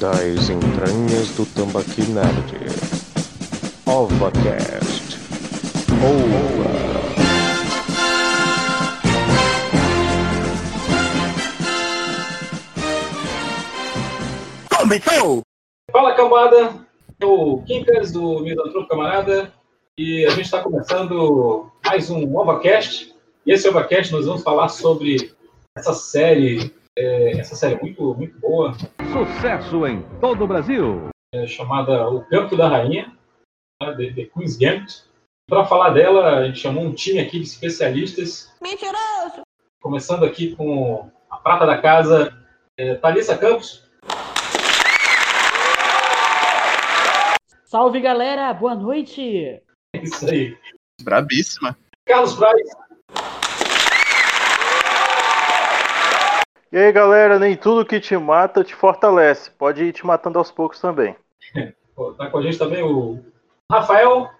das entranhas do Tambaqui Nerd. OvaCast. Ova. Começou! Fala cambada, o Quincas do Misantropo Camarada e a gente está começando mais um OvaCast. E esse OvaCast nós vamos falar sobre essa série, é, essa série muito, muito boa, Sucesso em todo o Brasil. é, chamada O Campo da Rainha, né, The, The Queen's Gambit. Para falar dela, a gente chamou um time aqui de especialistas. Mentiroso! Começando aqui com a prata da casa, é, Thalissa Campos. Salve galera, boa noite! É Isso aí. Brabíssima. Carlos Braz. E aí, galera, nem tudo que te mata te fortalece. Pode ir te matando aos poucos também. Tá com a gente também o Rafael.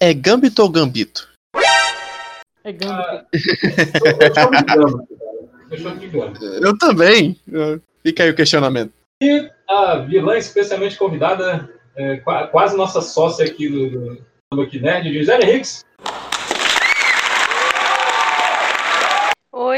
É Gambito ou Gambito? É Gambito. De gama. Eu também. Fica aí o questionamento. E a vilã especialmente convidada, é, qua- quase nossa sócia aqui do, do Tambaqui Nerd, Gisele Hicks.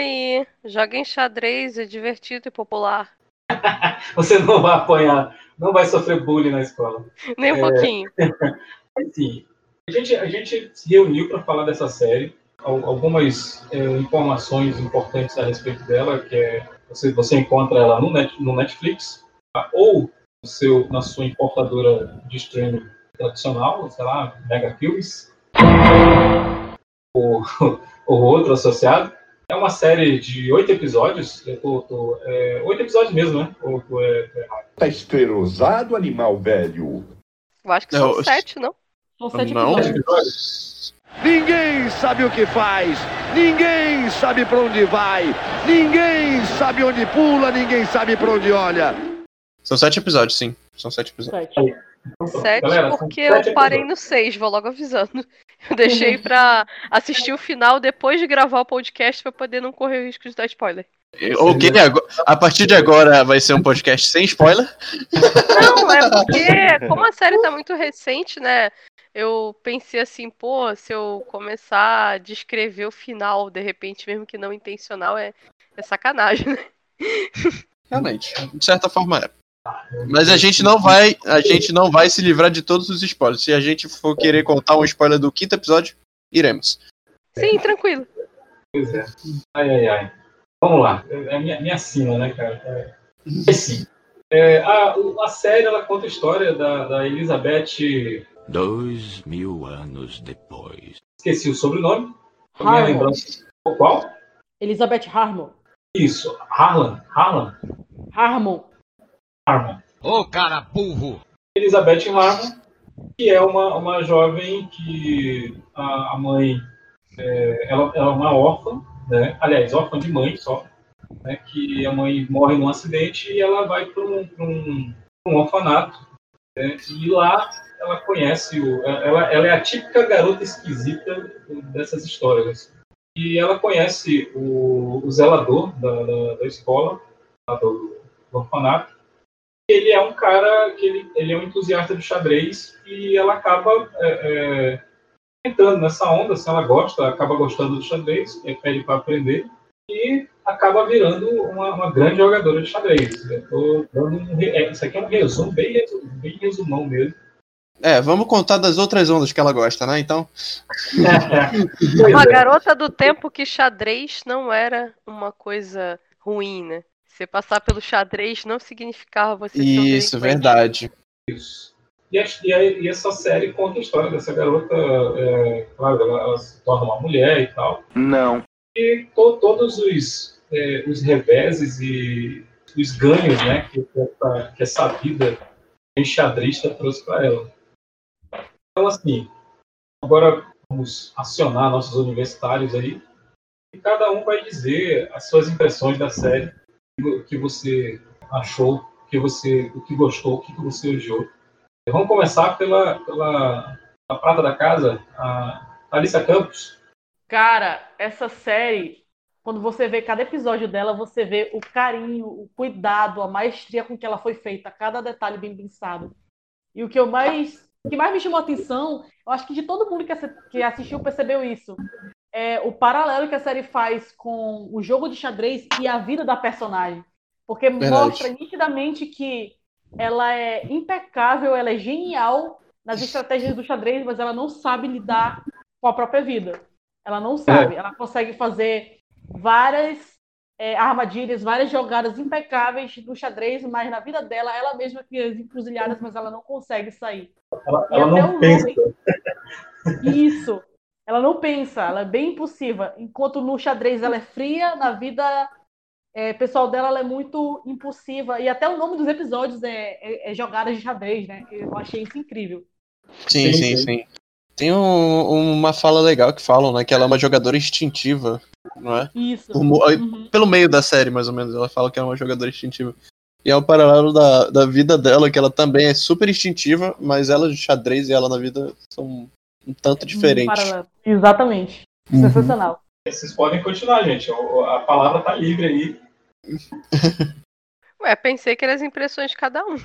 Oi, joguem xadrez, é divertido e popular. Você não vai apanhar, não vai sofrer bullying na escola. Nem um É. pouquinho. Assim, a gente, a gente se reuniu para falar dessa série. Al- Algumas é, informações importantes a respeito dela, que é você, você encontra ela no, Net- no Netflix tá? ou seu, na sua importadora de streaming tradicional, sei lá, Mega Films, ou, ou outro associado. É uma série de oito episódios. Tô- é, oito episódios mesmo, né? Ou, é, é, Tá esclerosado, animal velho. Eu acho que Não, são sete, não? São sete Não. episódios. episódios? Ninguém sabe o que faz, ninguém sabe pra onde vai, ninguém sabe onde pula, ninguém sabe pra onde olha. São sete episódios, sim. São sete episódios. Sete. Então. Sete, Galera, porque sete eu parei episódios. no seis, vou logo avisando. Eu deixei pra assistir o final depois de gravar o podcast pra poder não correr o risco de dar spoiler. Ok, a partir de agora vai ser um podcast sem spoiler. Não, é porque, como a série tá muito recente, né? Eu pensei assim, pô, se eu começar a descrever o final, de repente, mesmo que não intencional, é, é sacanagem, né? Realmente, de certa forma é. Mas a gente não vai, a gente não vai se livrar de todos os spoilers. Se a gente for querer contar um spoiler do quinto episódio, iremos. Sim, tranquilo. Pois é. Ai, ai, ai. Vamos lá. É a minha, minha sina, né, cara? É, é sim. É, a, a série, ela conta a história da, da Elizabeth... Dois mil anos depois. Esqueci o sobrenome. Minha Harmon. lembrança... O Qual? Elizabeth Harmon. Isso. Harlan. Harlan. Harmon. Harmon. Ô cara burro! Elizabeth Harmon, que é uma, uma jovem que a, a mãe... é, ela, ela é uma órfã, né? Aliás, órfã de mãe só. Né? Que a mãe morre num acidente e ela vai para um, um, um orfanato. né? E lá ela conhece o. Ela, ela é a típica garota esquisita dessas histórias. E ela conhece o, o zelador da, da, da escola, do, do orfanato. Ele é um cara que ele, ele é um entusiasta do xadrez e ela acaba é, é, entrando nessa onda, se ela gosta, acaba gostando do xadrez, é, pede para aprender e acaba virando uma, uma grande jogadora de xadrez. Um é, isso aqui é um resumo, bem, bem resumão mesmo. É, vamos contar das outras ondas que ela gosta, né? Então, Uma garota do tempo que xadrez não era uma coisa ruim, né? Você passar pelo xadrez não significava você ser um isso, verdade. Isso. E, a- e a- e essa série conta a história dessa garota, é, claro, ela, ela se torna uma mulher e tal. Não. E to- todos os, é, os reveses e os ganhos né, que, essa, que essa vida enxadrista trouxe para ela. Então, assim, agora vamos acionar nossos universitários aí. E cada um vai dizer as suas impressões da série, que você achou, que você, o que gostou, o que você odiou. Vamos começar pela, pela a prata da casa, a Thalissa Campos. Cara, essa série, quando você vê cada episódio dela, você vê o carinho, o cuidado, a maestria com que ela foi feita, cada detalhe bem pensado. E o que eu mais, o que mais me chamou a atenção, eu acho que de todo mundo que que assistiu percebeu isso, é o paralelo que a série faz com o jogo de xadrez e a vida da personagem. Porque Verdade. mostra nitidamente que ela é impecável, ela é genial nas estratégias do xadrez, mas ela não sabe lidar com a própria vida. Ela não sabe. Ela consegue fazer várias é, armadilhas, várias jogadas impecáveis no xadrez, mas na vida dela, ela mesma cria as encruzilhadas, mas ela não consegue sair. Ela, E ela até não o pensa. nome- Isso. Ela não pensa, ela é bem impulsiva. Enquanto no xadrez ela é fria, na vida é, pessoal dela ela é muito impulsiva. E até o nome dos episódios é, é, é jogadas de xadrez, né? Eu achei isso incrível. Sim, sim, Sim, sim. Tem um- uma fala legal que falam, né? Que ela é uma jogadora instintiva, não é? Isso. Uhum. Pelo meio da série, mais ou menos, ela fala que é uma jogadora instintiva. E é o paralelo da, da vida dela, que ela também é super instintiva, mas ela de xadrez e ela na vida são um tanto diferentes. Paralelo. Exatamente. Uhum. Sensacional. Vocês podem continuar, gente. A palavra tá livre aí. Ué, pensei que eram as impressões de cada um.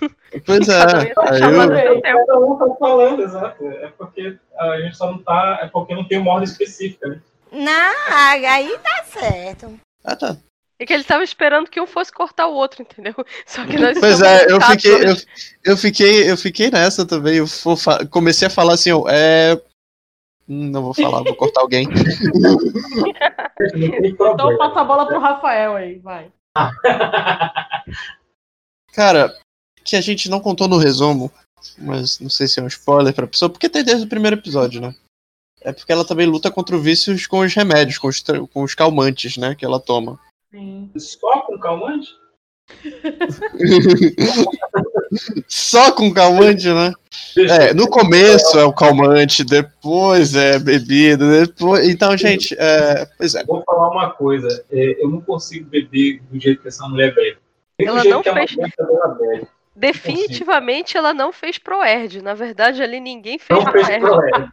Pois é, Cada um eu. Cada um tá falando, exato. É porque a gente só não tá. É porque não tem uma ordem específica, né? Não, aí tá certo. Ah, tá. É que ele tava esperando que um fosse cortar o outro, entendeu? Só que nós Pois estamos é, eu fiquei, eu, eu fiquei, eu fiquei nessa também. Eu comecei a falar assim, ó, é. Hum, Não vou falar, vou cortar alguém. Então passa a bola pro Rafael aí, vai. Cara, que a gente não contou no resumo, mas não sei se é um spoiler pra pessoa, porque tem desde o primeiro episódio, né? É porque ela também luta contra vícios com os remédios, com os, com os calmantes, né? Que ela toma. Sim. Só com calmante? Só com calmante, né? É, no começo é o calmante, depois é bebida, depois. Então, gente, é, pois é. Vou falar uma coisa. é, eu não consigo beber do jeito que essa mulher bebe. Ela não a fez- apresentadora bebe. Definitivamente ela não fez Proerd. Na verdade, ali ninguém fez Não fez Proerd. proerd.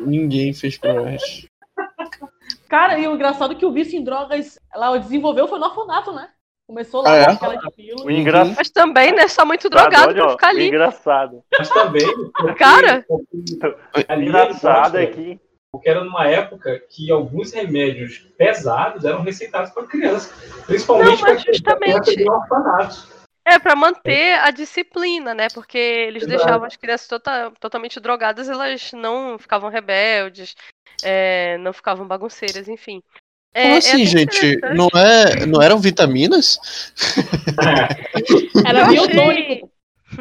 Ninguém fez Proerd. Cara, e o engraçado é que o vício em drogas, ela desenvolveu foi no orfanato, né? Começou lá Ah, é? com aquela de pílula. O engraçado. Mas também, né? Só muito Tá, drogado olha, pra ó, ficar ali. engraçado. Mas também. porque- Cara! porque ali engraçado é que Porque era numa época que alguns remédios pesados eram receitados para criança. Principalmente Não, mas para justamente- orfanato. É, pra manter a disciplina, né? Porque eles Exato. deixavam as crianças tota- totalmente drogadas, elas não ficavam rebeldes, é, não ficavam bagunceiras, enfim. É, Como é assim, até gente? Não, é, não eram vitaminas? Era biotônico.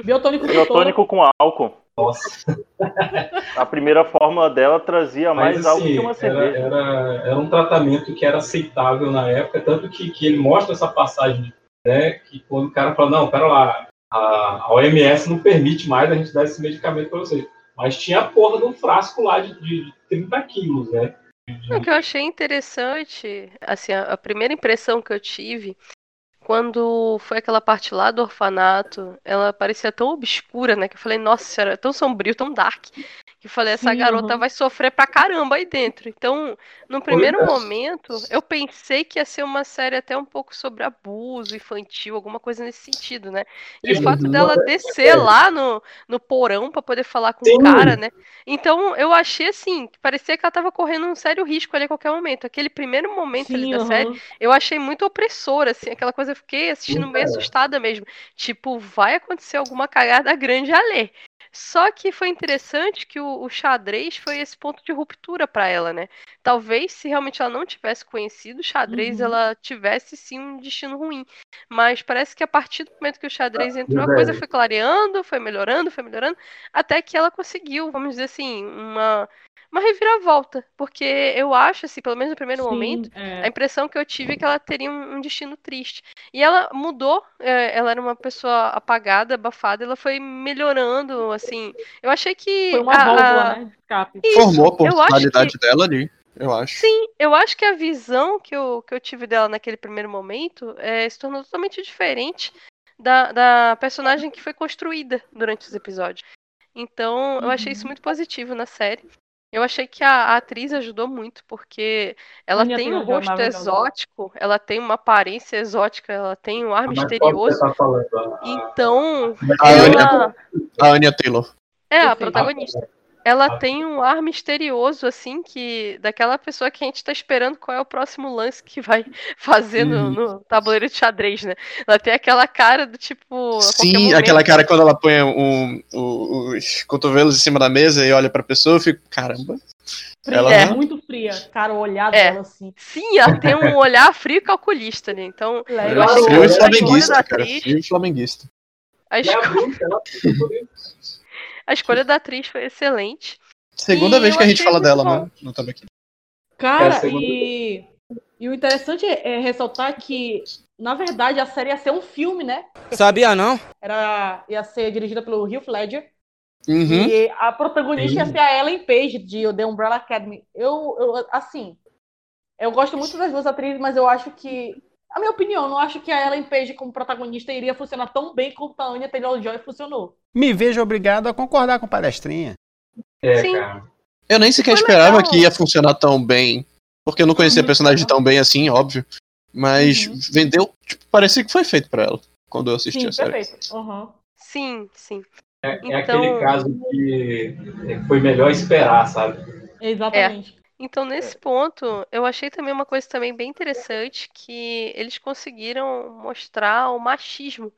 Biotônico, com biotônico com álcool. Nossa. A primeira fórmula dela trazia mais Mas álcool assim, que uma era, cerveja. era, era um tratamento que era aceitável na época, tanto que, que ele mostra essa passagem, né? Que quando o cara fala, não, pera lá, a, a OMS não permite mais a gente dar esse medicamento para vocês. Mas tinha a porra de um frasco lá de, de 30 quilos, né? O que eu achei interessante, assim, a, a primeira impressão que eu tive quando foi aquela parte lá do orfanato, ela parecia tão obscura, né? Que eu falei, nossa, era tão sombrio, tão dark. Que eu falei, essa Sim, garota aham. vai sofrer pra caramba aí dentro. Então, no primeiro é. momento, eu pensei que ia ser uma série até um pouco sobre abuso infantil, alguma coisa nesse sentido, né? E o fato uhum. dela descer lá no, no porão pra poder falar com Sim. o cara, né? Então, eu achei assim, que parecia que ela tava correndo um sério risco ali a qualquer momento. Aquele primeiro momento ali da série, eu achei muito opressor, assim, aquela coisa, eu fiquei assistindo meio Então. assustada mesmo. Tipo, vai acontecer alguma cagada grande a ler. Só que foi interessante que o, o xadrez foi esse ponto de ruptura pra ela, né? Talvez se realmente ela não tivesse conhecido o xadrez, Uhum. ela tivesse sim um destino ruim. Mas parece que a partir do momento que o xadrez entrou, a coisa foi clareando, foi melhorando, foi melhorando, até que ela conseguiu, vamos dizer assim, uma, uma reviravolta. Porque eu acho, assim, pelo menos no primeiro Sim, momento, é. a impressão que eu tive é que ela teria um, um destino triste. E ela mudou, é, ela era uma pessoa apagada, abafada, ela foi melhorando, assim. Eu achei que. Foi uma a- válvula, a- né? Escape. Isso, Formou a eu acho personalidade dela ali, eu acho. Sim, eu acho que a visão que eu, que eu tive dela naquele primeiro momento é, se tornou totalmente diferente da, da personagem que foi construída durante os episódios. Então, eu achei isso muito positivo na série. Eu achei que a, a atriz ajudou muito, porque ela Anya tem um rosto exótico, ela tem uma aparência exótica, ela tem um ar Mas qual que misterioso. você tá falando? A- Então, A Anya, ela. a Anya Taylor. É, a protagonista. Ela tem um ar misterioso, assim, que. Daquela pessoa que a gente tá esperando qual é o próximo lance que vai fazer no, no tabuleiro de xadrez, né? Ela tem aquela cara do tipo. Sim, aquela cara quando ela põe um- um- os cotovelos em cima da mesa e olha pra pessoa, eu fico, caramba. Fria, Ela- é muito fria. Cara, o olhar É. dela assim. Sim, ela tem um olhar frio e calculista, né? Então, é eu achei que Frio e escolha flamenguista, cara. Frio e flamenguista. A, E a escolha da atriz foi excelente. Segunda E vez que a gente fala dela, bom. né? No Tambaqui. Cara, É e, e o interessante é, é ressaltar que, na verdade, a série ia ser um filme, né? Sabia não? Era, ia ser dirigida pelo Hugh Ledger. Uhum. E a protagonista ia ser a Ellen Page, de The Umbrella Academy. Eu, eu, assim, eu gosto muito das duas atrizes, mas eu acho que, a minha opinião, eu não acho que a Ellen Page como protagonista iria funcionar tão bem como a Anya Taylor-Joy funcionou. Me vejo obrigado a concordar com palestrinha. É, Sim. cara. Eu nem sequer Foi esperava legal. que ia funcionar tão bem. Porque eu não conhecia a Uhum. personagem tão bem assim, óbvio. Mas Uhum. vendeu, tipo, parecia que foi feito pra ela. Quando eu assisti Sim, a série. perfeito. Uhum. Sim, sim. É, é Então- aquele caso que foi melhor esperar, sabe? Exatamente. Então, nesse ponto, eu achei também uma coisa também bem interessante que eles conseguiram mostrar o machismo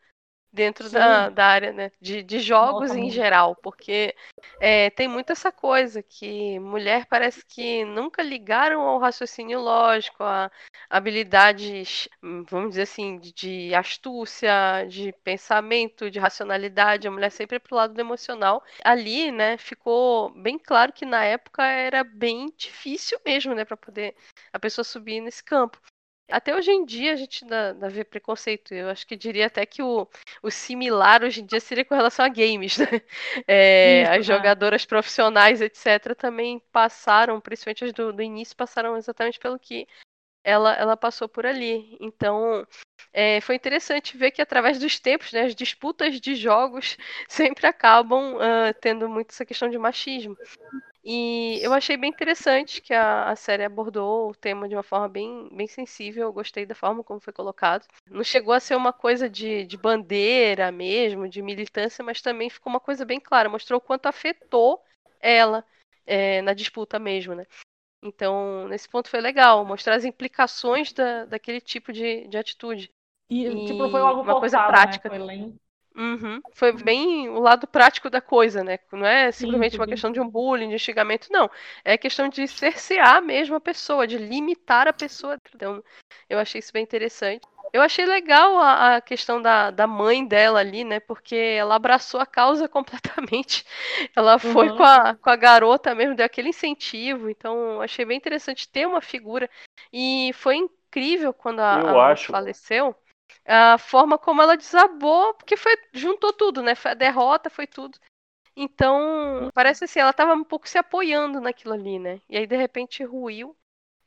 dentro da, da área né, de, de jogos Nossa, em geral, porque é, tem muito essa coisa que mulher parece que nunca ligaram ao raciocínio lógico, a habilidades, vamos dizer assim, de, de astúcia, de pensamento, de racionalidade, a mulher sempre é pro lado do emocional. Ali, né, ficou bem claro que na época era bem difícil mesmo, né, para poder a pessoa subir nesse campo. Até hoje em dia a gente ainda, vê preconceito. Eu acho que diria até que o, o similar hoje em dia seria com relação a games, né? É, Isso, as é. jogadoras profissionais, etc., também passaram, principalmente as do, do início, passaram exatamente pelo que ela, ela passou por ali. Então, é, foi interessante ver que através dos tempos, né, as disputas de jogos sempre acabam ah, tendo muito essa questão de machismo. E eu achei bem interessante que a, a série abordou o tema de uma forma bem, bem sensível. Eu gostei da forma como foi colocado. Não chegou a ser uma coisa de, de bandeira mesmo, de militância, mas também ficou uma coisa bem clara. Mostrou o quanto afetou ela é, na disputa mesmo, né? Então, nesse ponto foi legal, mostrar as implicações da, daquele tipo de, de atitude. E, E tipo, foi algo uma coisa forçado, prática. Né? Foi bem- Uhum. Foi bem o lado prático da coisa, né? Não é Sim, simplesmente uma sim. questão de um bullying, de xingamento, não. É questão de cercear mesmo a pessoa, de limitar a pessoa. Então, eu achei isso bem interessante. Eu achei legal a, a questão da, da mãe dela ali, né? Porque ela abraçou a causa completamente. Ela foi Uhum. com, a, com a garota mesmo, deu aquele incentivo. Então, achei bem interessante ter uma figura. E foi incrível quando a, Eu a moça acho. faleceu a forma como ela desabou, porque foi juntou tudo, né? Foi a derrota, foi tudo. Então, parece assim, ela tava um pouco se apoiando naquilo ali, né? E aí de repente ruiu.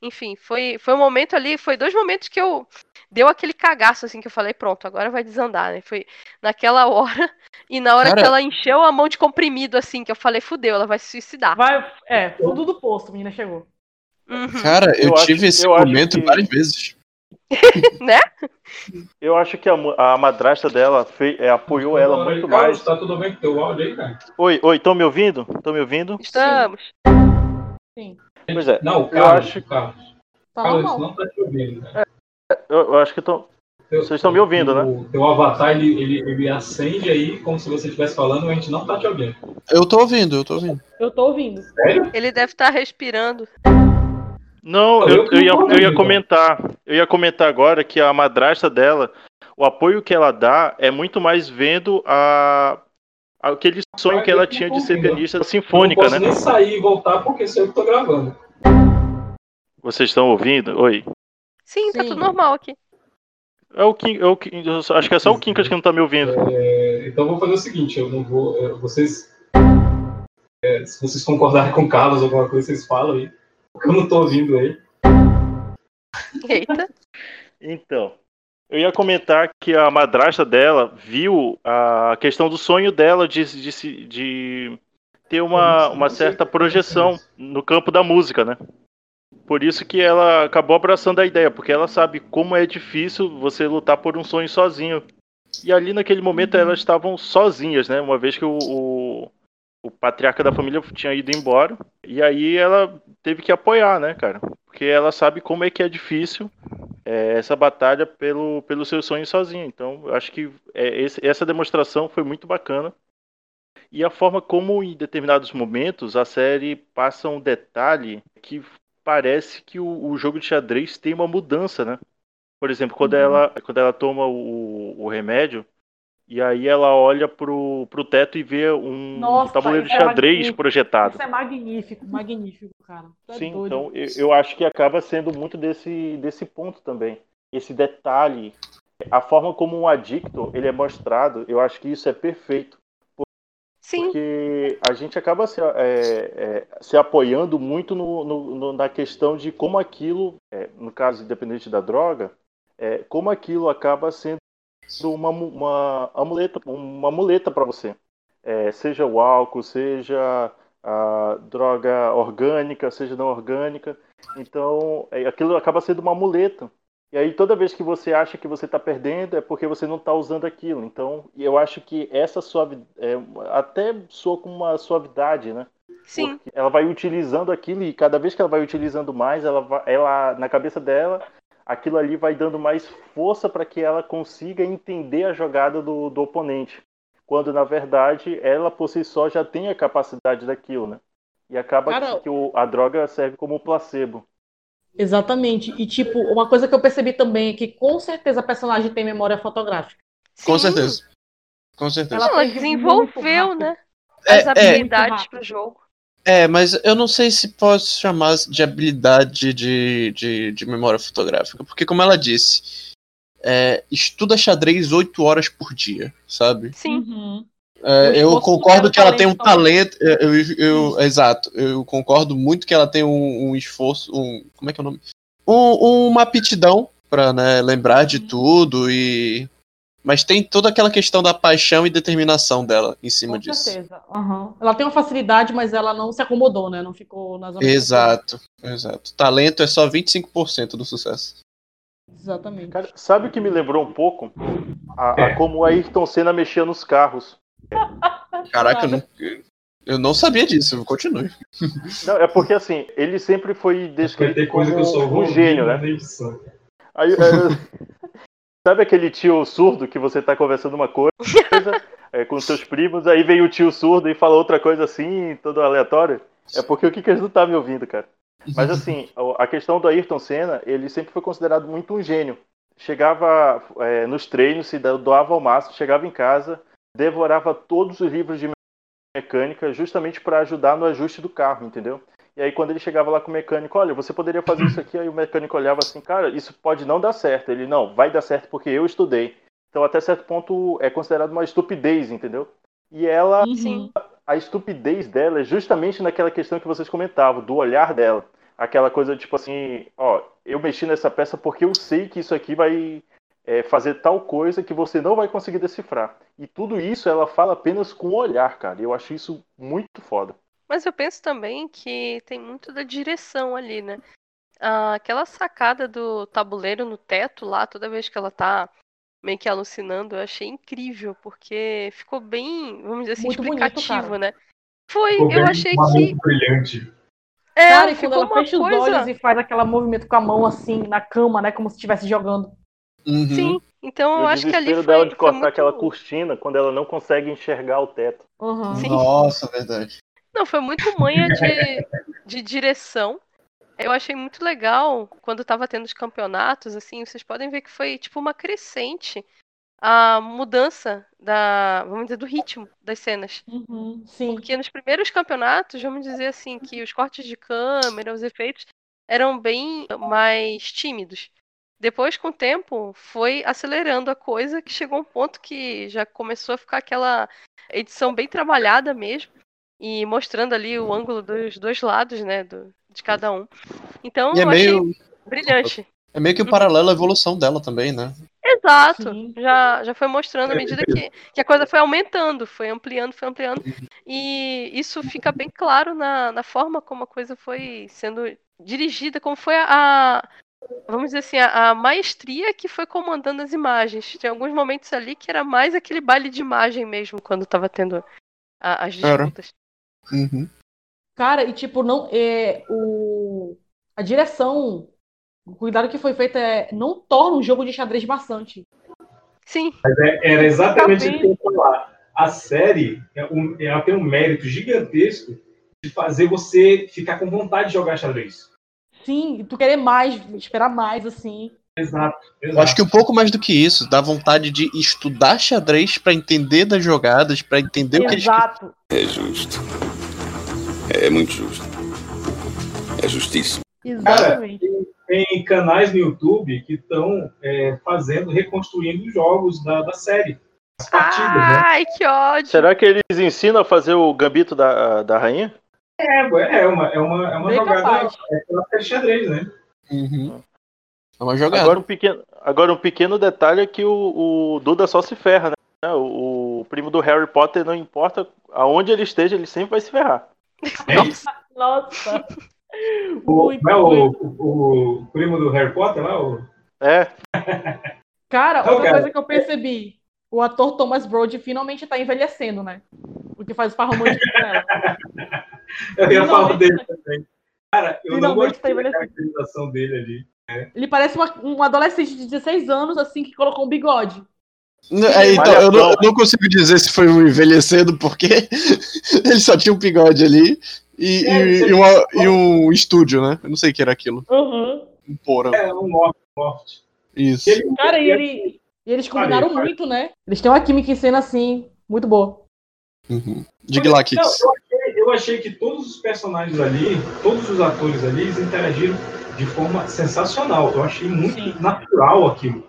Enfim, foi foi um momento ali, foi dois momentos que eu deu aquele cagaço assim que eu falei, pronto, agora vai desandar, né? Foi naquela hora e na hora Cara- que ela encheu a mão de comprimido assim, que eu falei, fudeu, ela vai se suicidar. Vai, é, fundo do poço, a menina chegou. Uhum. Cara, eu, Eu acho- tive esse eu acho momento que- várias vezes. né? Eu acho que a, a madrasta dela fe- é, apoiou ela muito Carlos, mais. tá tudo bem com teu áudio aí, cara? Oi, oi, estão me ouvindo? Estão me ouvindo? Estamos. Sim. Pois é. Não, o Eu Carlos, acho- o Carlos. Tá Carlos normal. não tá te ouvindo, cara. Eu, eu acho que estão. Teu- Vocês estão me ouvindo, né? O teu avatar, ele, ele, ele acende aí como se você estivesse falando, a gente não tá te ouvindo. Eu tô ouvindo, eu tô ouvindo. Eu tô ouvindo. Sério? Ele deve estar respirando. Não, Eu eu, eu, ia, eu ia ouvindo. comentar. Eu ia comentar agora que a madrasta dela, o apoio que ela dá é muito mais vendo a aquele sonho que ela tinha de ser pianista eu sinfônica, não posso né? nem sair e voltar porque sou eu que tô gravando. Vocês estão ouvindo? Oi. Sim, tá Sim. tudo normal aqui. É o Kim, é o Kim, eu acho que é só o Quincas que não tá me ouvindo. É, então eu vou fazer o seguinte, eu não vou. é, vocês. é, se vocês concordarem com o Carlos, alguma coisa, vocês falam aí. Eu não tô ouvindo ele. Eita. Então, Eu ia comentar que a madrasta dela viu a questão do sonho dela de, de, de ter uma, uma certa projeção no campo da música, né? Por isso que ela acabou abraçando a ideia, porque ela sabe como é difícil você lutar por um sonho sozinho. E ali naquele momento elas estavam sozinhas, né? Uma vez que o, o, o patriarca da família tinha ido embora. E aí ela teve que apoiar, né, cara? Porque ela sabe como é que é difícil é, essa batalha pelo, pelo seu sonho sozinho. Então, eu acho que é, esse- essa demonstração foi muito bacana. E a forma como, em determinados momentos, a série passa um detalhe que parece que o, o jogo de xadrez tem uma mudança, né? Por exemplo, quando, Uhum. ela, quando ela toma o, o remédio, e aí ela olha pro, pro teto e vê um Nossa, tabuleiro de é xadrez magnífico. projetado. Isso é magnífico, magnífico, cara. É Sim, doido. então eu, eu acho que acaba sendo muito desse, desse ponto também. Esse detalhe, a forma como um adicto ele é mostrado, eu acho que isso é perfeito. Sim. Porque a gente acaba se, é, é, se apoiando muito no, no- no- na questão de como aquilo, é, no caso independente da droga, é, como aquilo acaba sendo uma, uma amuleta, uma muleta para você. É, seja o álcool, seja a droga orgânica, seja não orgânica. Então, é, aquilo acaba sendo uma muleta. E aí, toda vez que você acha que você está perdendo, é porque você não está usando aquilo. Então, eu acho que essa suave, é, até soa com uma suavidade, né? Sim. Porque ela vai utilizando aquilo e cada vez que ela vai utilizando mais, ela, vai- ela na cabeça dela, aquilo ali vai dando mais força para que ela consiga entender a jogada do, do oponente. Quando, na verdade, ela por si só já tem a capacidade daquilo, né? E acaba Cara, que, que o- a droga serve como placebo. Exatamente. E, tipo, uma coisa que eu percebi também é que com certeza a personagem tem memória fotográfica. Com certeza. Com certeza. Ela Ela desenvolveu, né? É, As é. habilidades Muito pro jogo. É, mas eu não sei se posso chamar de habilidade de, de, de memória fotográfica, porque como ela disse, é, estuda xadrez 8 horas por dia, sabe? Sim. Uhum. É, eu concordo que ela tem um talento. Eu, eu, eu- exato, eu concordo muito que ela tem um, um esforço. Um, como é que é o nome? Um- uma aptidão pra né, lembrar de tudo e. Mas tem toda aquela questão da paixão e determinação dela em cima Com disso. certeza. Aham. Ela tem uma facilidade, mas ela não se acomodou, né? Não ficou na zona de Exato, exato. Talento é só 25% do sucesso. Exatamente. Cara, sabe o que me lembrou um pouco? A, a como a Ayrton Senna mexia nos carros. Caraca, eu não, eu não sabia disso, continue. Não, é porque assim, ele sempre foi Vai descrito ter coisa que eu só como um gênio, né? edição. Aí, é, sabe aquele tio surdo que você tá conversando uma coisa é, com seus primos, aí vem o tio surdo e fala outra coisa assim, todo aleatório? É porque o que que eles não tá me ouvindo, cara? Mas assim, a questão do Ayrton Senna, ele sempre foi considerado muito um gênio. Chegava é, nos treinos, se doava ao máximo, chegava em casa, devorava todos os livros de mecânica justamente para ajudar no ajuste do carro, entendeu? E aí quando ele chegava lá com o mecânico, olha, você poderia fazer isso aqui, aí o mecânico olhava assim, cara, isso pode não dar certo. Ele, não, vai dar certo porque eu estudei. Então até certo ponto é considerado uma estupidez, entendeu? E ela, Sim. a estupidez dela é justamente naquela questão que vocês comentavam, do olhar dela. Aquela coisa tipo assim, ó, eu mexi nessa peça porque eu sei que isso aqui vai é, fazer tal coisa que você não vai conseguir decifrar. E tudo isso ela fala apenas com o olhar, cara. Eu acho isso muito foda. Mas eu penso também que tem muito da direção ali, né? Ah, aquela sacada do tabuleiro no teto lá, toda vez que ela tá meio que alucinando, eu achei incrível, porque ficou bem, vamos dizer assim, Muito bonito, explicativo, cara. né? Foi, Ficou eu bem achei que. brilhante. É, Cara, e quando ficou ela fecha os coisa. olhos e faz aquele movimento com a mão assim na cama, né? Como se estivesse jogando. Uhum. Sim, então eu o acho que ali foi, dela de cortar muito... aquela cortina quando ela não consegue enxergar o teto. Uhum. Sim. Nossa, verdade. Não, foi muito manha de, de direção. Eu achei muito legal quando tava tendo os campeonatos, assim, vocês podem ver que foi tipo uma crescente a mudança da, vamos dizer, do ritmo das cenas. Uhum. Sim. Porque nos primeiros campeonatos, vamos dizer assim, que os cortes de câmera, os efeitos eram bem mais tímidos. Depois, com o tempo, foi acelerando a coisa que chegou um ponto que já começou a ficar aquela edição bem trabalhada mesmo e mostrando ali o ângulo dos dois lados, né, do, de cada um. Então, E é eu achei meio, brilhante. é meio que o paralelo à evolução dela também, né? Exato. Sim. Já, já foi mostrando à medida que, que a coisa foi aumentando, foi ampliando, foi ampliando. E isso fica bem claro na, na forma como a coisa foi sendo dirigida, como foi a, a- vamos dizer assim, a, a maestria que foi comandando as imagens. Tem alguns momentos ali que era mais aquele baile de imagem mesmo, quando tava tendo a- as disputas. Uhum. Cara, e tipo, não, é, o, a direção, o cuidado que foi feito é não torna um jogo de xadrez maçante. Sim, Mas é- era exatamente o que eu ia falar. A série é um- ela tem um mérito gigantesco de fazer você ficar com vontade de jogar xadrez. Sim, tu querer mais, esperar mais, assim. Exato. Eu acho que um pouco mais do que isso, dá vontade de estudar xadrez pra entender das jogadas, pra entender o que eles Exato. É justo. É muito justo. É justiça. Exatamente. tem canais no YouTube que estão fazendo, reconstruindo os jogos da, da série. As partidas, né? Ai, que ódio. Será que eles ensinam a fazer o gambito da, da rainha? É, é uma, é uma, é uma Bem jogada capaz. é clássica de xadrez, né? Uhum. É uma jogada. Agora um pequeno, agora um pequeno detalhe é que o, o Duda só se ferra, né? O, o primo do Harry Potter, não importa aonde ele esteja, ele sempre vai se ferrar. É isso. Nossa. O, Muito, não é o, o, o primo do Harry Potter lá? O... É, Cara, Não, outra cara. coisa que eu percebi, o ator Thomas Brody finalmente tá envelhecendo, né? O que faz o par romântico com ela. Eu ia falar dele também. Cara, eu não Finalmente tá gostei da envelhecendo. caracterização dele ali. Ele parece uma- um adolescente de 16 anos, assim, que colocou um bigode. É, então, eu não, eu não consigo dizer se foi um envelhecendo, porque ele só tinha um bigode ali e, É, e- e uma- e um estúdio, né? Eu não sei o que era aquilo. Uhum. Um porão. É, um morte, morte. Isso. Ele- Cara, e, ele, e eles combinaram Parei, muito, né? Eles têm uma química em cena, assim, muito boa. Uhum. Diga lá, Kix. eu, achei, eu achei que todos os personagens ali, todos os atores ali, eles interagiram de forma sensacional. Eu achei muito Sim. natural aquilo.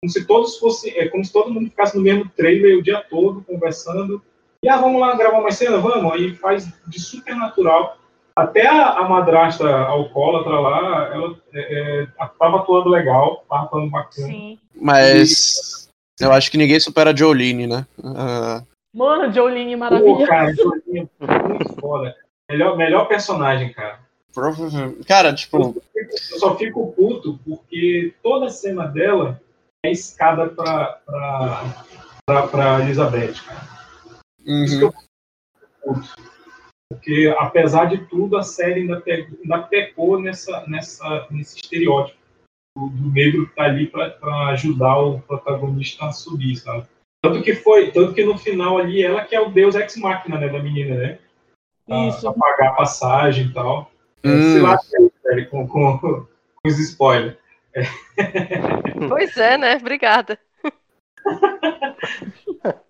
Como se todos fossem, é como se todo mundo ficasse no mesmo trailer o dia todo, conversando. E ah, vamos lá gravar uma cena? Vamos. Aí faz de super natural. Até a, a madrasta alcoólatra lá, ela é, é, tava atuando legal, tava atuando bacana. Sim. Mas eu acho que ninguém supera a Jolene, né? Ah, Mano, Jolene Pô, maravilhosa. cara, Joaquim é muito foda. Melhor, melhor personagem, cara. Cara, tipo, Eu só fico puto porque toda a cena dela é escada pra, pra, pra, pra Elizabeth, cara. Isso que uhum. eu. Porque, apesar de tudo, a série ainda, pe- ainda pecou nessa, nessa, nesse estereótipo do, do negro que tá ali pra, pra ajudar o protagonista a subir, sabe? Tanto que foi, tanto que no final ali ela que é o deus ex-máquina, né, da menina, né? Pra, Isso. pra pagar a passagem e tal. Hum. Se lasca aí, velho, com, com, com os spoilers. Pois é, né? Obrigada.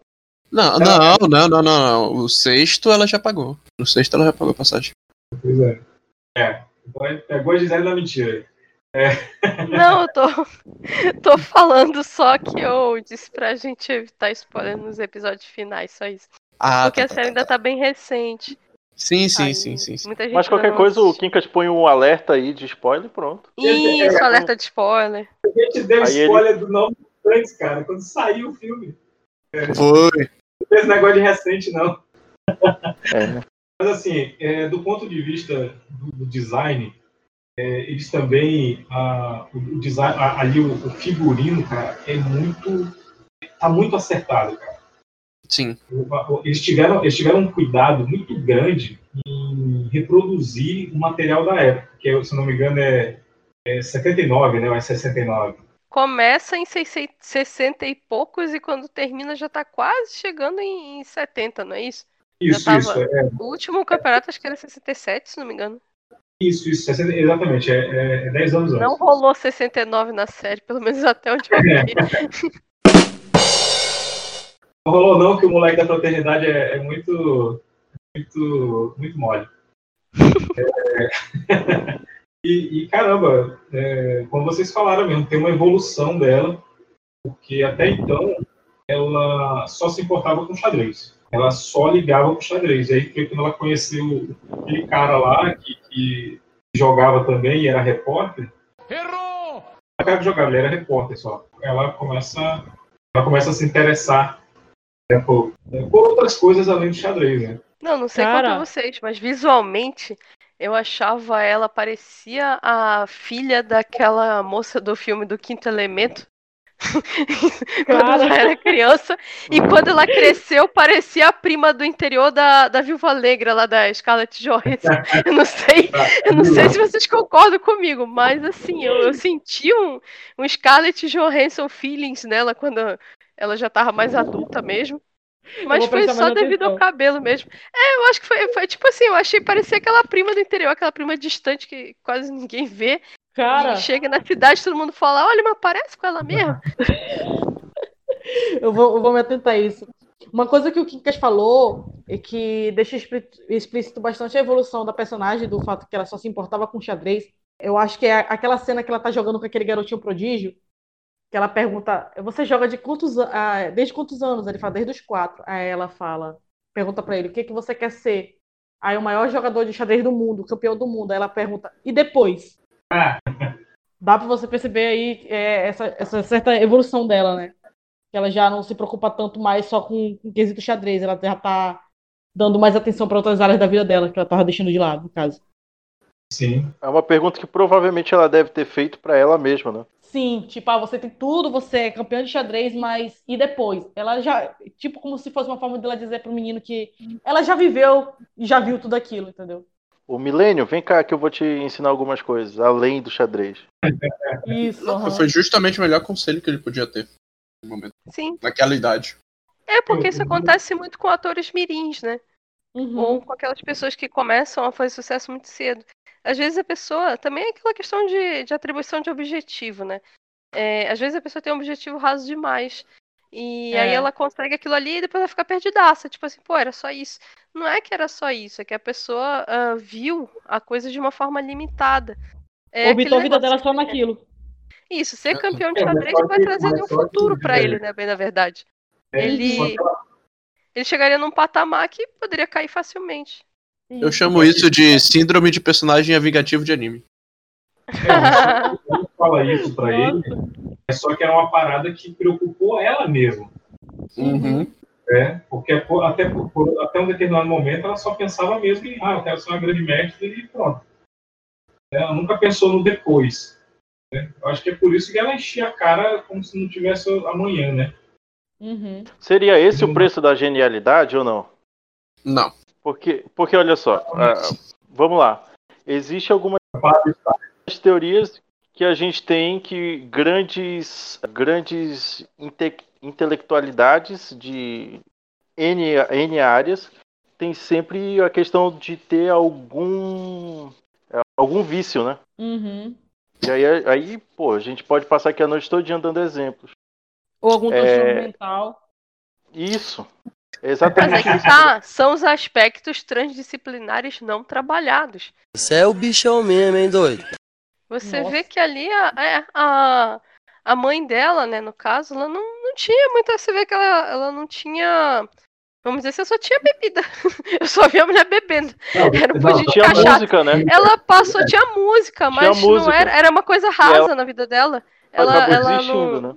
Não, não, não, não, não. O sexto ela já pagou. No sexto ela já pagou a passagem. Pois é. É. Então, Pegou a Gisele da mentira. Não, eu tô, tô falando só que eu disse pra gente evitar spoiler nos episódios finais, só isso. Ah, Porque tá, a tá, série tá, ainda tá. tá bem recente. Sim, sim, sim, sim, sim. Muita gente mas qualquer coisa o. Quincas põe um alerta aí de spoiler e pronto. Isso, É, alerta de spoiler. A gente deu Aí ele- spoiler do nome Friends, cara, quando saiu o filme. Foi. Não esse negócio de recente, não. É. Mas assim, é, do ponto de vista do, do design, é, eles também. ah, o, design, ah, ali o, o figurino, cara, é muito. tá muito acertado, cara. Sim. Eles tiveram, eles tiveram um cuidado muito grande em reproduzir o material da época, que é, se não me engano é, é 79, né? Ou é 69. Começa em 600 60 e poucos e quando termina já tá quase chegando em, em 70, não é isso? Isso, tava- isso, é, O último campeonato acho que era 67, se não me engano. isso, isso, 60, exatamente, é, é, é 10 anos antes. Não rolou 69 na série, pelo menos até onde eu É. vi. Não rolou não, que o moleque da fraternidade é, é muito, muito, muito mole. É, e, e, caramba, é, como vocês falaram mesmo, tem uma evolução dela, porque até então ela só se importava com xadrez. Ela só ligava com xadrez. E aí foi quando ela conheceu aquele cara lá que, que jogava também e era repórter. cara que jogava, ele era repórter só. Ela começa, ela começa a se interessar né, por, por outras coisas além do xadrez, né? Não, não sei Cara. quanto a vocês, mas visualmente eu achava ela parecia a filha daquela moça do filme do Quinto Elemento. quando Cara. ela era criança. E quando ela cresceu, parecia a prima do interior da, da Viúva Negra, lá da Scarlett Johansson. Eu não sei, eu não sei se vocês concordam comigo, mas assim, eu, eu senti um, um Scarlett Johansson feelings nela quando ela já tava mais adulta mesmo. Mas foi só devido ao atenção. cabelo mesmo. É, eu acho que foi, foi tipo assim, eu achei parecia aquela prima do interior, aquela prima distante que quase ninguém vê. Cara, chega na cidade, todo mundo fala, olha, mas parece com ela mesmo. eu vou, eu vou me atentar a isso. Uma coisa que o Quincas falou e que deixa explícito bastante a evolução da personagem, do fato que ela só se importava com xadrez. Eu acho que é aquela cena que ela tá jogando com aquele garotinho prodígio, que ela pergunta, você joga de quantos an- ah, desde quantos anos? Ele fala, desde os quatro. Aí ela fala, pergunta pra ele, o que que você quer ser? Aí o maior jogador de xadrez do mundo, campeão do mundo. Aí ela pergunta, e depois? Dá pra você perceber aí é, essa, essa certa evolução dela, né? Que ela já não se preocupa tanto mais só com, com o quesito xadrez, ela já tá dando mais atenção pra outras áreas da vida dela, que ela tava deixando de lado, no caso. Sim. É uma pergunta que provavelmente ela deve ter feito pra ela mesma, né? Sim, tipo, ah, você tem tudo, você é campeã de xadrez, mas e depois? Ela já, tipo, como se fosse uma forma dela dizer pro menino que ela já viveu e já viu tudo aquilo, entendeu? O Milênio, vem cá que eu vou te ensinar algumas coisas, além do xadrez. Isso, aham. Foi justamente o melhor conselho que ele podia ter no momento, Sim. naquela idade. É porque isso acontece muito com atores mirins, né? Uhum. Ou com aquelas pessoas que começam a fazer sucesso muito cedo. Às vezes a pessoa. Também é aquela questão de, de atribuição de objetivo, né? É, às vezes a pessoa tem um objetivo raso demais. E aí É. ela consegue aquilo ali e depois ela fica perdidaça. Tipo assim, pô, era só isso. Não é que era só isso, é que a pessoa ah, viu a coisa de uma forma limitada. É Orbitou a vida dela só naquilo. Isso, ser campeão de É, xadrez vai trazer um futuro pra é, ele, né? Bem na verdade. É, Ele- Ele chegaria num patamar que poderia cair facilmente. Eu chamo isso de síndrome de personagem vingativo de anime. é, quando fala isso pra ele, é só que era uma parada que preocupou ela mesma. Uhum. né? Porque por- até, por- por- até um determinado momento ela só pensava mesmo em, ah, eu quero ser uma grande mestre e pronto. Ela nunca pensou no depois. né? Eu acho que é por isso que ela enchia a cara como se não tivesse amanhã, né? Uhum. Seria esse o preço da genialidade ou não? Não. Porque, porque olha só, ah, vamos lá. Existem algumas teorias que a gente tem que grandes, grandes inte- intelectualidades de N, N áreas tem sempre a questão de ter algum algum vício, né? Uhum. E aí, aí, pô, a gente pode passar aqui a noite toda dando exemplos. Ou algum É. transtorno mental. Isso. Mas é Exatamente que isso. tá, são os aspectos transdisciplinares não trabalhados. Você é o bichão mesmo, hein, doido? Você Nossa. vê que ali a, é, a, a mãe dela, né, no caso, ela não, não tinha muita. Você vê que ela, ela não tinha. Vamos dizer, você só tinha bebida. Eu só vi a mulher bebendo. Era um pudim de Tinha cachaça. música, né? Ela passou, tinha música, mas não música. era. Era uma coisa rasa ela- na vida dela. Ela Ela, não. né?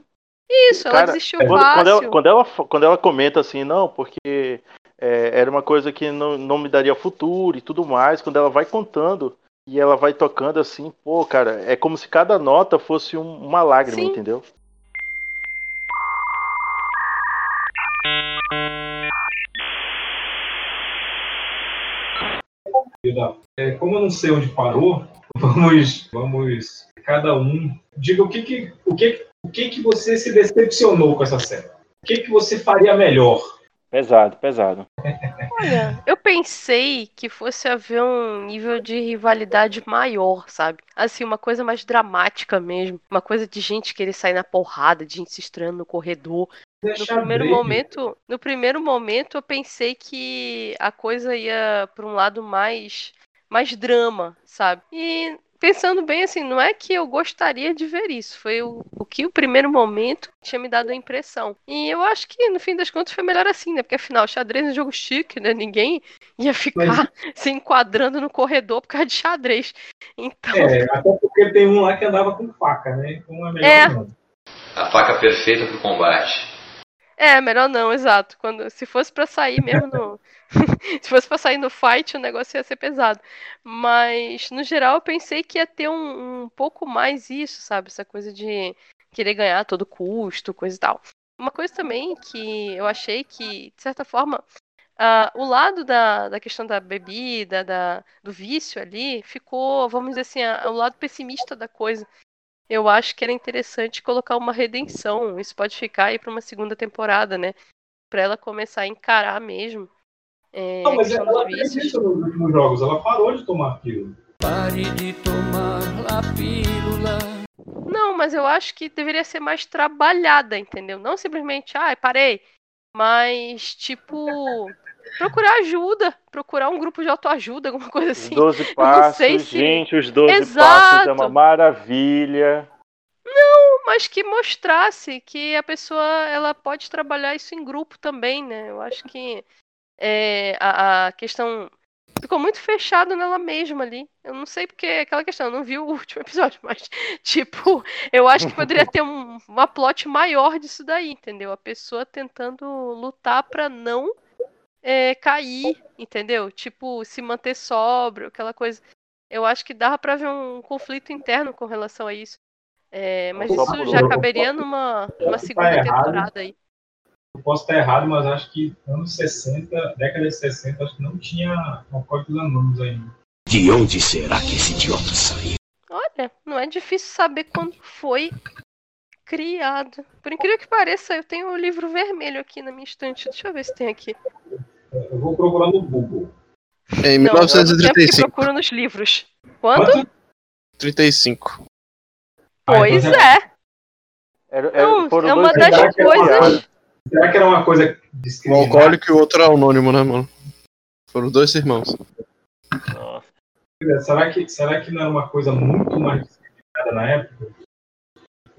Isso, ela Cara, desistiu quando, fácil. quando ela, quando, ela, quando ela comenta assim, não, porque é, era uma coisa que não, não me daria futuro e tudo mais, quando ela vai contando e ela vai tocando assim, pô, cara, é como se cada nota fosse um- uma lágrima, Sim. entendeu? É, como eu não sei onde parou, vamos, vamos cada um diga o que que, o que, o que que você se decepcionou com essa série. O que que você faria melhor? Pesado, pesado. Olha, eu pensei que fosse haver um nível de rivalidade maior, sabe? Assim, uma coisa mais dramática mesmo. Uma coisa de gente querer sair na porrada, de gente se estranhando no corredor. No primeiro momento, no primeiro momento eu pensei que a coisa ia para um lado mais mais drama, sabe? E pensando bem assim, não é que eu gostaria de ver isso, foi o, o que o primeiro momento tinha me dado a impressão. E eu acho que no fim das contas foi melhor assim, né? Porque afinal, xadrez é um jogo chique, né? Ninguém ia ficar se enquadrando no corredor por causa de xadrez. Então. É, até porque tem um lá que andava com faca, né? Então é melhor É. não. A faca perfeita pro combate. É, melhor não, exato. Quando, se fosse pra sair mesmo no. se fosse pra sair no fight, o negócio ia ser pesado. Mas, no geral, eu pensei que ia ter um, um pouco mais isso, sabe? Essa coisa de querer ganhar a todo custo, coisa e tal. Uma coisa também que eu achei que, de certa forma, ah, o lado da, da questão da bebida, da, do vício ali, ficou, vamos dizer assim, a- o lado pessimista da coisa. Eu acho que era interessante colocar uma redenção. Isso pode ficar aí para uma segunda temporada, né? Pra ela começar a encarar mesmo. é, Não, a mas ela dos fez isso nos últimos jogos, ela parou de tomar aquilo. Pare de tomar a pílula. Não, mas eu acho que deveria ser mais trabalhada, entendeu? Não simplesmente, ai, parei. Mas, tipo, procurar ajuda, procurar um grupo de autoajuda, alguma coisa Os assim. 12 Eu não passos, se- gente, os 12 passos é Exato. uma maravilha. Não, mas que mostrasse que a pessoa ela pode trabalhar isso em grupo também, né? Eu acho que é, a, a questão ficou muito fechado nela mesma ali. Eu não sei porque aquela questão, eu não vi o último episódio, mas tipo, eu acho que poderia ter um, uma plot maior disso daí, entendeu? A pessoa tentando lutar pra não é, cair, entendeu? Tipo, se manter sóbrio, aquela coisa. Eu acho que dava pra ver um conflito interno com relação a isso. É, mas isso por- já caberia numa, numa segunda errado. temporada aí. Eu posso estar errado, mas acho que anos 60, década de 60, acho que não tinha dos anônimos ainda. De onde será que esse idiota saiu? Olha, não é difícil saber quando foi criado. Por incrível que pareça, eu tenho o livro vermelho aqui na minha estante. Deixa eu ver se tem aqui. Eu vou procurar no Google. Em Não, eu não tenho porque 1935. procuro nos livros. Quando? 35. Pois então é. Era, era- Não, é uma das irmãos coisas-. Será que era uma coisa Um alcoólico e o outro é anônimo, né, mano? Foram dois irmãos. Será que, será que não era uma coisa muito mais discriminada na época?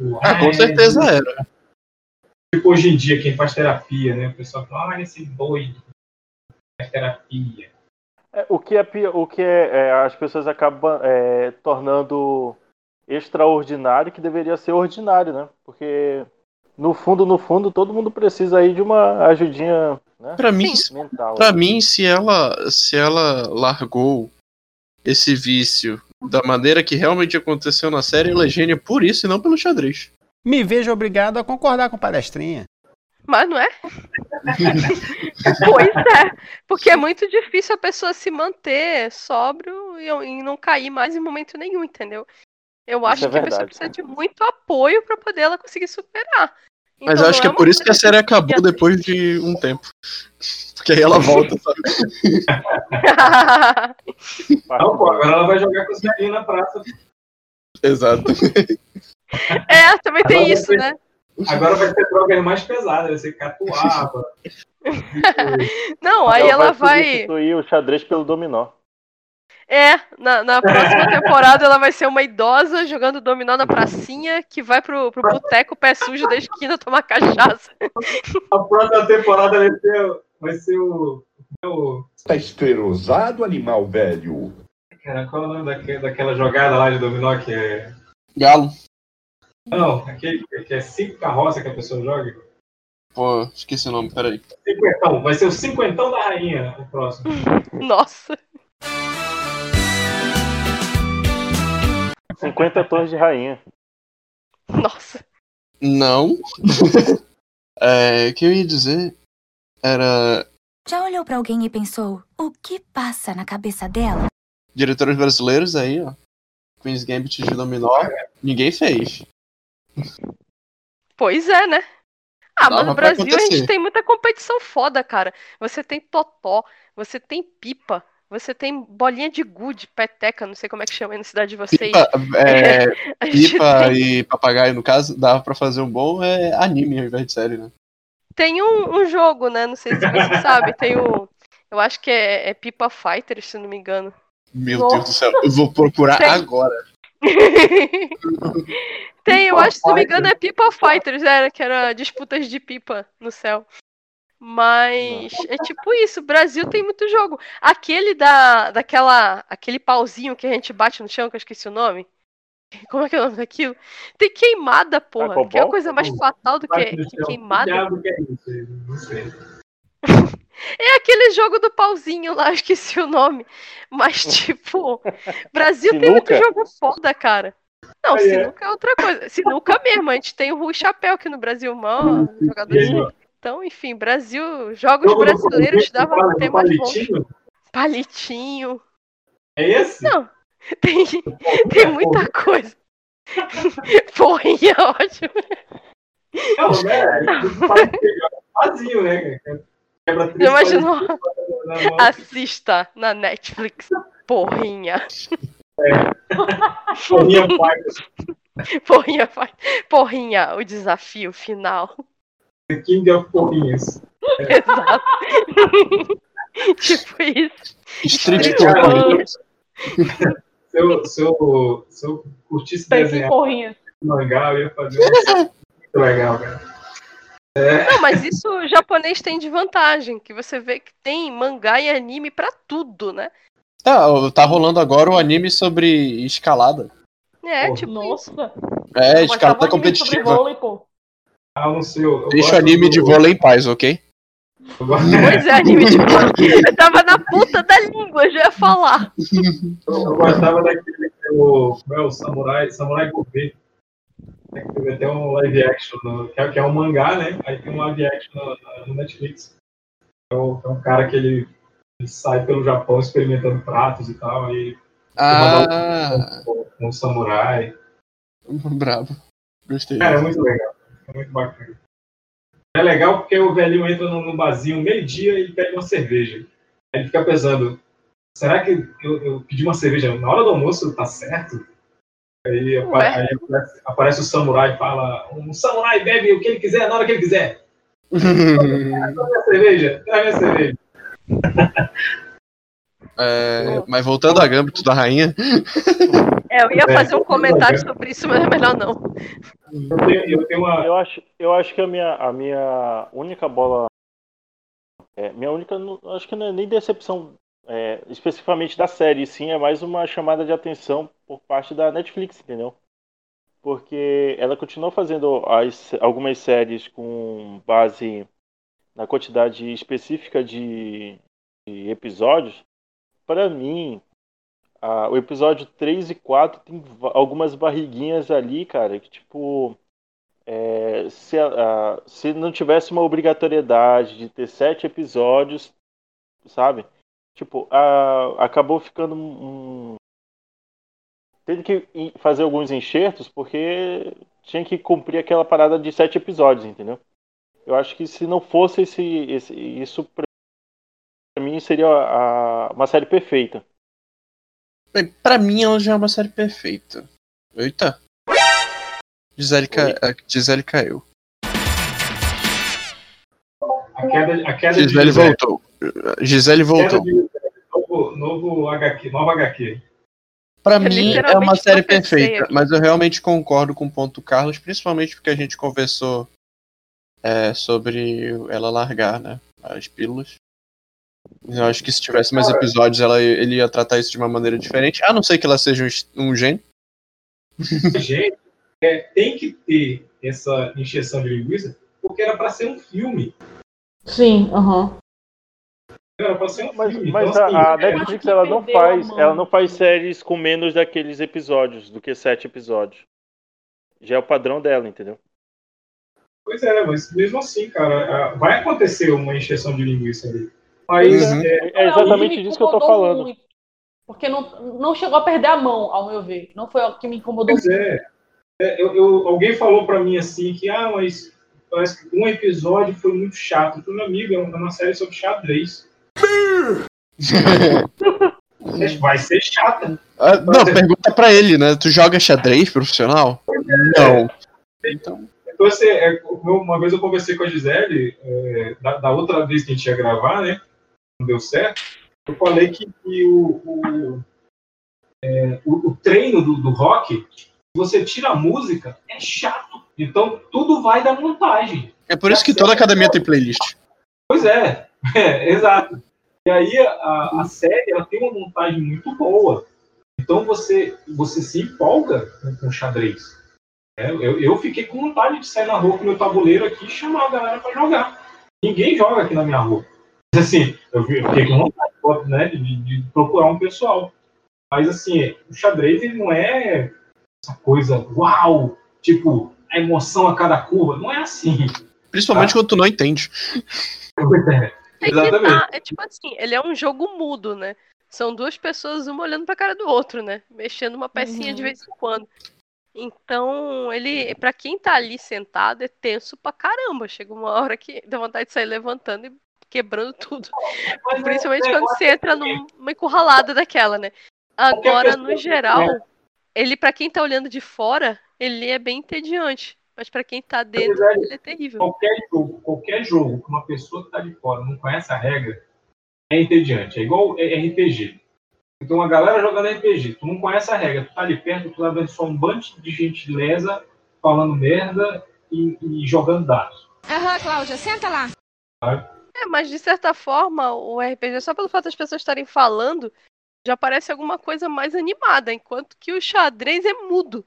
Tipo, Ah, com é, certeza era. Tipo hoje em dia, quem faz terapia, né? O pessoal fala, ah, esse doido faz terapia. É, O que é o que é, é, as pessoas acabam é, tornando extraordinário que deveria ser ordinário, né? Porque no fundo, no fundo, todo mundo precisa aí de uma ajudinha, né? Pra mim, mental. Pra mim, se ela, se ela largou esse vício da maneira que realmente aconteceu na série, ela é gênia por isso e não pelo xadrez. Me vejo obrigado a concordar com palestrinha. Mas não é? pois é. Porque é muito difícil a pessoa se manter sóbrio e, e não cair mais em momento nenhum, entendeu? Eu acho é que a pessoa verdade. precisa de muito apoio pra poder ela conseguir superar. Mas Então, eu acho que é por isso que a série acabou depois de um tempo. Porque aí ela volta, sabe? Não, pô, agora ela vai jogar com os velhinhos na praça. Exato. É, também tem Agora isso, vai- né? Agora vai ter drogas mais pesadas, vai ser catuaba. Não, aí ela vai. substituir o xadrez pelo dominó. É, na, na próxima temporada ela vai ser uma idosa jogando dominó na pracinha que vai pro, pro boteco pé sujo da esquina tomar cachaça. A próxima temporada vai ser, vai ser o. o Tá esterosado, animal velho. cara, qual é o nome daque- daquela jogada lá de dominó que é. Galo. Não, aquele que é cinco carroças que a pessoa joga. Pô, esqueci o nome, peraí. Cinquentão, vai ser o cinquentão da rainha o próximo. Nossa. 50 tons de rainha. Nossa. Não. é, o que eu ia dizer era Já olhou pra alguém e pensou, o que passa na cabeça dela? diretores brasileiros aí, ó. Queen's Gambit de Dominó. Ninguém fez. Pois é, né? Ah, mas Dava no pra Brasil a gente acontecer. tem muita competição foda, cara. Você tem totó, você tem pipa, você tem bolinha de gude, peteca, não sei como é que chama aí na cidade de vocês. Pipa, é, pipa tem- e papagaio, no caso, dava pra fazer um bom é, anime ao invés de série, né? Tem um, um jogo, né? Não sei se você sabe. Tem o. Eu acho que é, é Pipa Fighter, se não me engano. Meu Nossa. Deus do céu, eu vou procurar Tem. agora. Tem, eu acho, se não me engano, é Pipa Fighters, era, que era disputas de pipa no céu. Mas é tipo isso, o Brasil tem muito jogo. Aquele da, daquela, aquele pauzinho que a gente bate no chão, que eu esqueci o nome. Como é que é o nome daquilo? Tem queimada, porra. Que é a coisa mais fatal do que, que chão. queimada. É isso? Não sei. É aquele jogo do pauzinho lá, esqueci o nome. Mas, tipo, Brasil tem muito jogo foda, cara. Não, Ah, é. sinuca é outra coisa. Sinuca mesmo, a gente tem o Rui Chapéu aqui no Brasil, mano, jogador aí, de... ó? Então, enfim, Brasil, jogos Jogo brasileiros fala do temas bons. palitinho? Palitinho. É esse? Não, tem, tem muita coisa. Porrinha, ótimo. Não, né? Vazio, né? Quebra três imaginou? Assista na Netflix. Porrinha. Porrinha pai. Porrinha, faz- porrinha, o desafio final. The King of Porrinhas. Exato. tipo isso. Street Cara, Porrinha. Se eu, se, eu, se eu curtisse Tem desenhar porrinha. mangá, eu ia fazer um... muito legal, cara. Não, mas isso o japonês tem de vantagem, que você vê que tem mangá e anime pra tudo, né? Tá, tá rolando agora o anime sobre escalada. É, Porra. tipo. Nossa. É, escalada um sobre competitiva. vôlei, pô. Ah, não sei. Eu, eu Deixa o anime do- de vôlei em paz, ok? Pois é, anime de vôlei. Eu tava na ponta da língua, já ia falar. Eu gostava daquele que o, como é, o Samurai, Samurai Gourmet. É que Teve até um live action, no- que, é, que é um mangá, né? Aí tem um live action no, no Netflix. É um, é um cara que ele, ele sai pelo Japão experimentando pratos e tal, aí Ah, com, com o samurai. brabo. Gostei. Cara, é muito legal. É muito bacana. É legal porque o velhinho entra no, no barzinho meio-dia e pede uma cerveja. Aí ele fica pensando, será que eu, eu pedi uma cerveja na hora do almoço, tá certo? Aí, aí aparece, aparece o samurai e fala, um samurai bebe o que ele quiser na hora que ele quiser. Traz minha cerveja, traz minha cerveja. É, mas voltando a Gambito da Rainha. É, eu ia É. fazer um comentário sobre isso, mas é melhor não. Eu tenho, eu tenho uma... Eu acho, eu acho que a minha, a minha única bola. É, minha única. Acho que não é nem decepção é, especificamente da série, sim, é mais uma chamada de atenção por parte da Netflix, entendeu? Porque ela continuou fazendo as, algumas séries com base na quantidade específica de, de episódios. Para mim, ah, o episódio 3 e 4 tem algumas barriguinhas ali, cara, que tipo. é, se, a- a- se não tivesse uma obrigatoriedade de ter sete episódios, sabe? Tipo, a- acabou ficando um. Tendo que fazer alguns enxertos porque tinha que cumprir aquela parada de sete episódios, entendeu? Eu acho que se não fosse esse, esse isso pra mim seria a- uma série perfeita. Bem, pra mim ela já é uma série perfeita. Eita. Gisele, ca... Gisele caiu. A queda, a queda Gisele Gisele. voltou. Gisele voltou. de. Novo, novo HQ, nova HQ. Pra É mim é uma série perfeita, aqui. mas eu realmente concordo com o ponto do Carlos, principalmente porque a gente conversou é, sobre ela largar, né? As pílulas. Eu acho que se tivesse mais episódios, ela, ele ia tratar isso de uma maneira diferente. A não ser que ela seja um, um gênio. Gente, é, tem que ter essa encheção de linguiça, porque era pra ser um filme. Sim, aham. Era pra ser um Mas, filme. mas então, assim, a, a é, Netflix ela não a faz, ela não faz séries com menos daqueles episódios, do que sete episódios. Já é o padrão dela, entendeu? Pois é, mas mesmo assim, cara, a- vai acontecer uma encheção de linguiça ali. Mas Uhum. é, É exatamente disso que eu tô falando. muito, porque não, não chegou a perder a mão, ao meu ver. Não foi o que me incomodou Pois é. É, eu, eu- alguém falou pra mim assim que, ah, mas parece que um episódio foi muito chato. Eu falei, meu amigo, é uma série sobre xadrez. Vai ser chata. Ah, não, pergunta pra ele, né? Tu joga xadrez profissional? Não. Então. Então, assim, é, uma vez eu conversei com a Gisele, é, da, da outra vez que a gente ia gravar, né? Não deu certo. Eu falei que, que o, o- é, o, o treino do, do rock, você tira a música, é chato. Então tudo vai da montagem. É por isso que toda academia tem playlist. Pois é, é exato. E aí a, a série ela tem uma montagem muito boa. Então você, você se empolga com, com xadrez. É, eu, eu fiquei com vontade de sair na rua com meu tabuleiro aqui e chamar a galera para jogar. Ninguém joga aqui na minha rua. Assim, eu fiquei com vontade né, de, de procurar um pessoal. Mas assim, o xadrez ele não é essa coisa, uau, tipo, a emoção a cada curva. Não é assim. Principalmente quando tu não entende. É, que tá, é tipo assim, ele é um jogo mudo, né? São duas pessoas, uma olhando pra cara do outro, né? Mexendo uma pecinha Uhum. de vez em quando. Então, ele, pra quem tá ali sentado, é tenso pra caramba. Chega uma hora que dá vontade de sair levantando e quebrando tudo. Principalmente quando você entra numa encurralada daquela, né? Agora, no geral, ele, pra quem tá olhando de fora, ele é bem entediante. Mas pra quem tá dentro, ele é terrível. Qualquer jogo, qualquer jogo que uma pessoa que está de fora não conhece a regra, é entediante. É igual é RPG. Então uma galera jogando RPG, tu não conhece a regra, tu tá ali perto, tu tá vendo só um bando de gentileza falando merda e, e jogando dados. Aham, Cláudia, senta lá. Sabe? É, mas de certa forma, o RPG, só pelo fato das pessoas estarem falando, já parece alguma coisa mais animada, enquanto que o xadrez é mudo.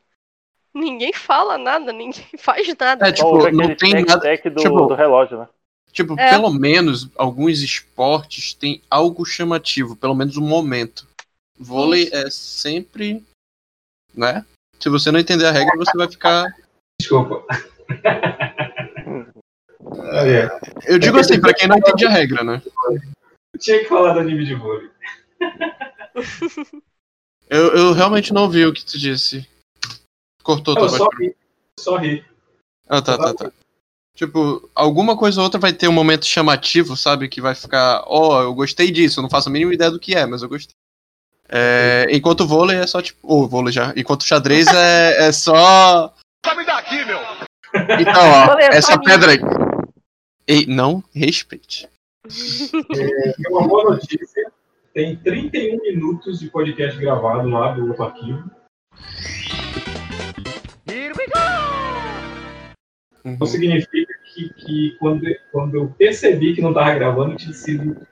Ninguém fala nada, ninguém faz nada. É, tipo, Ou não tem tec- nada. tec do, tipo, do relógio, né? Tipo, É. pelo menos alguns esportes têm algo chamativo, pelo menos um momento. Vôlei é sempre, né? Se você não entender a regra, você vai ficar. Desculpa. É. Eu digo assim, pra quem não entende a regra, né? Eu tinha que falar do anime de vôlei. Eu, eu realmente não ouvi o que tu disse. Cortou Eu tua só voz. ri. Só ri. Ah, tá, tá, tá. Tipo, alguma coisa ou outra vai ter um momento chamativo, sabe? Que vai ficar, ó, eu gostei disso, eu não faço a mínima ideia do que é, mas eu gostei. É, enquanto o vôlei é só tipo. Ô, vôlei já. Enquanto o xadrez é, é só. Sabe daqui, meu! Então, ó, é só essa pedra aí. Ei, não respeite. É, tem uma boa notícia. Tem 31 minutos de podcast gravado lá do outro arquivo. Então significa que, que quando, quando eu percebi que não estava gravando, tinha sido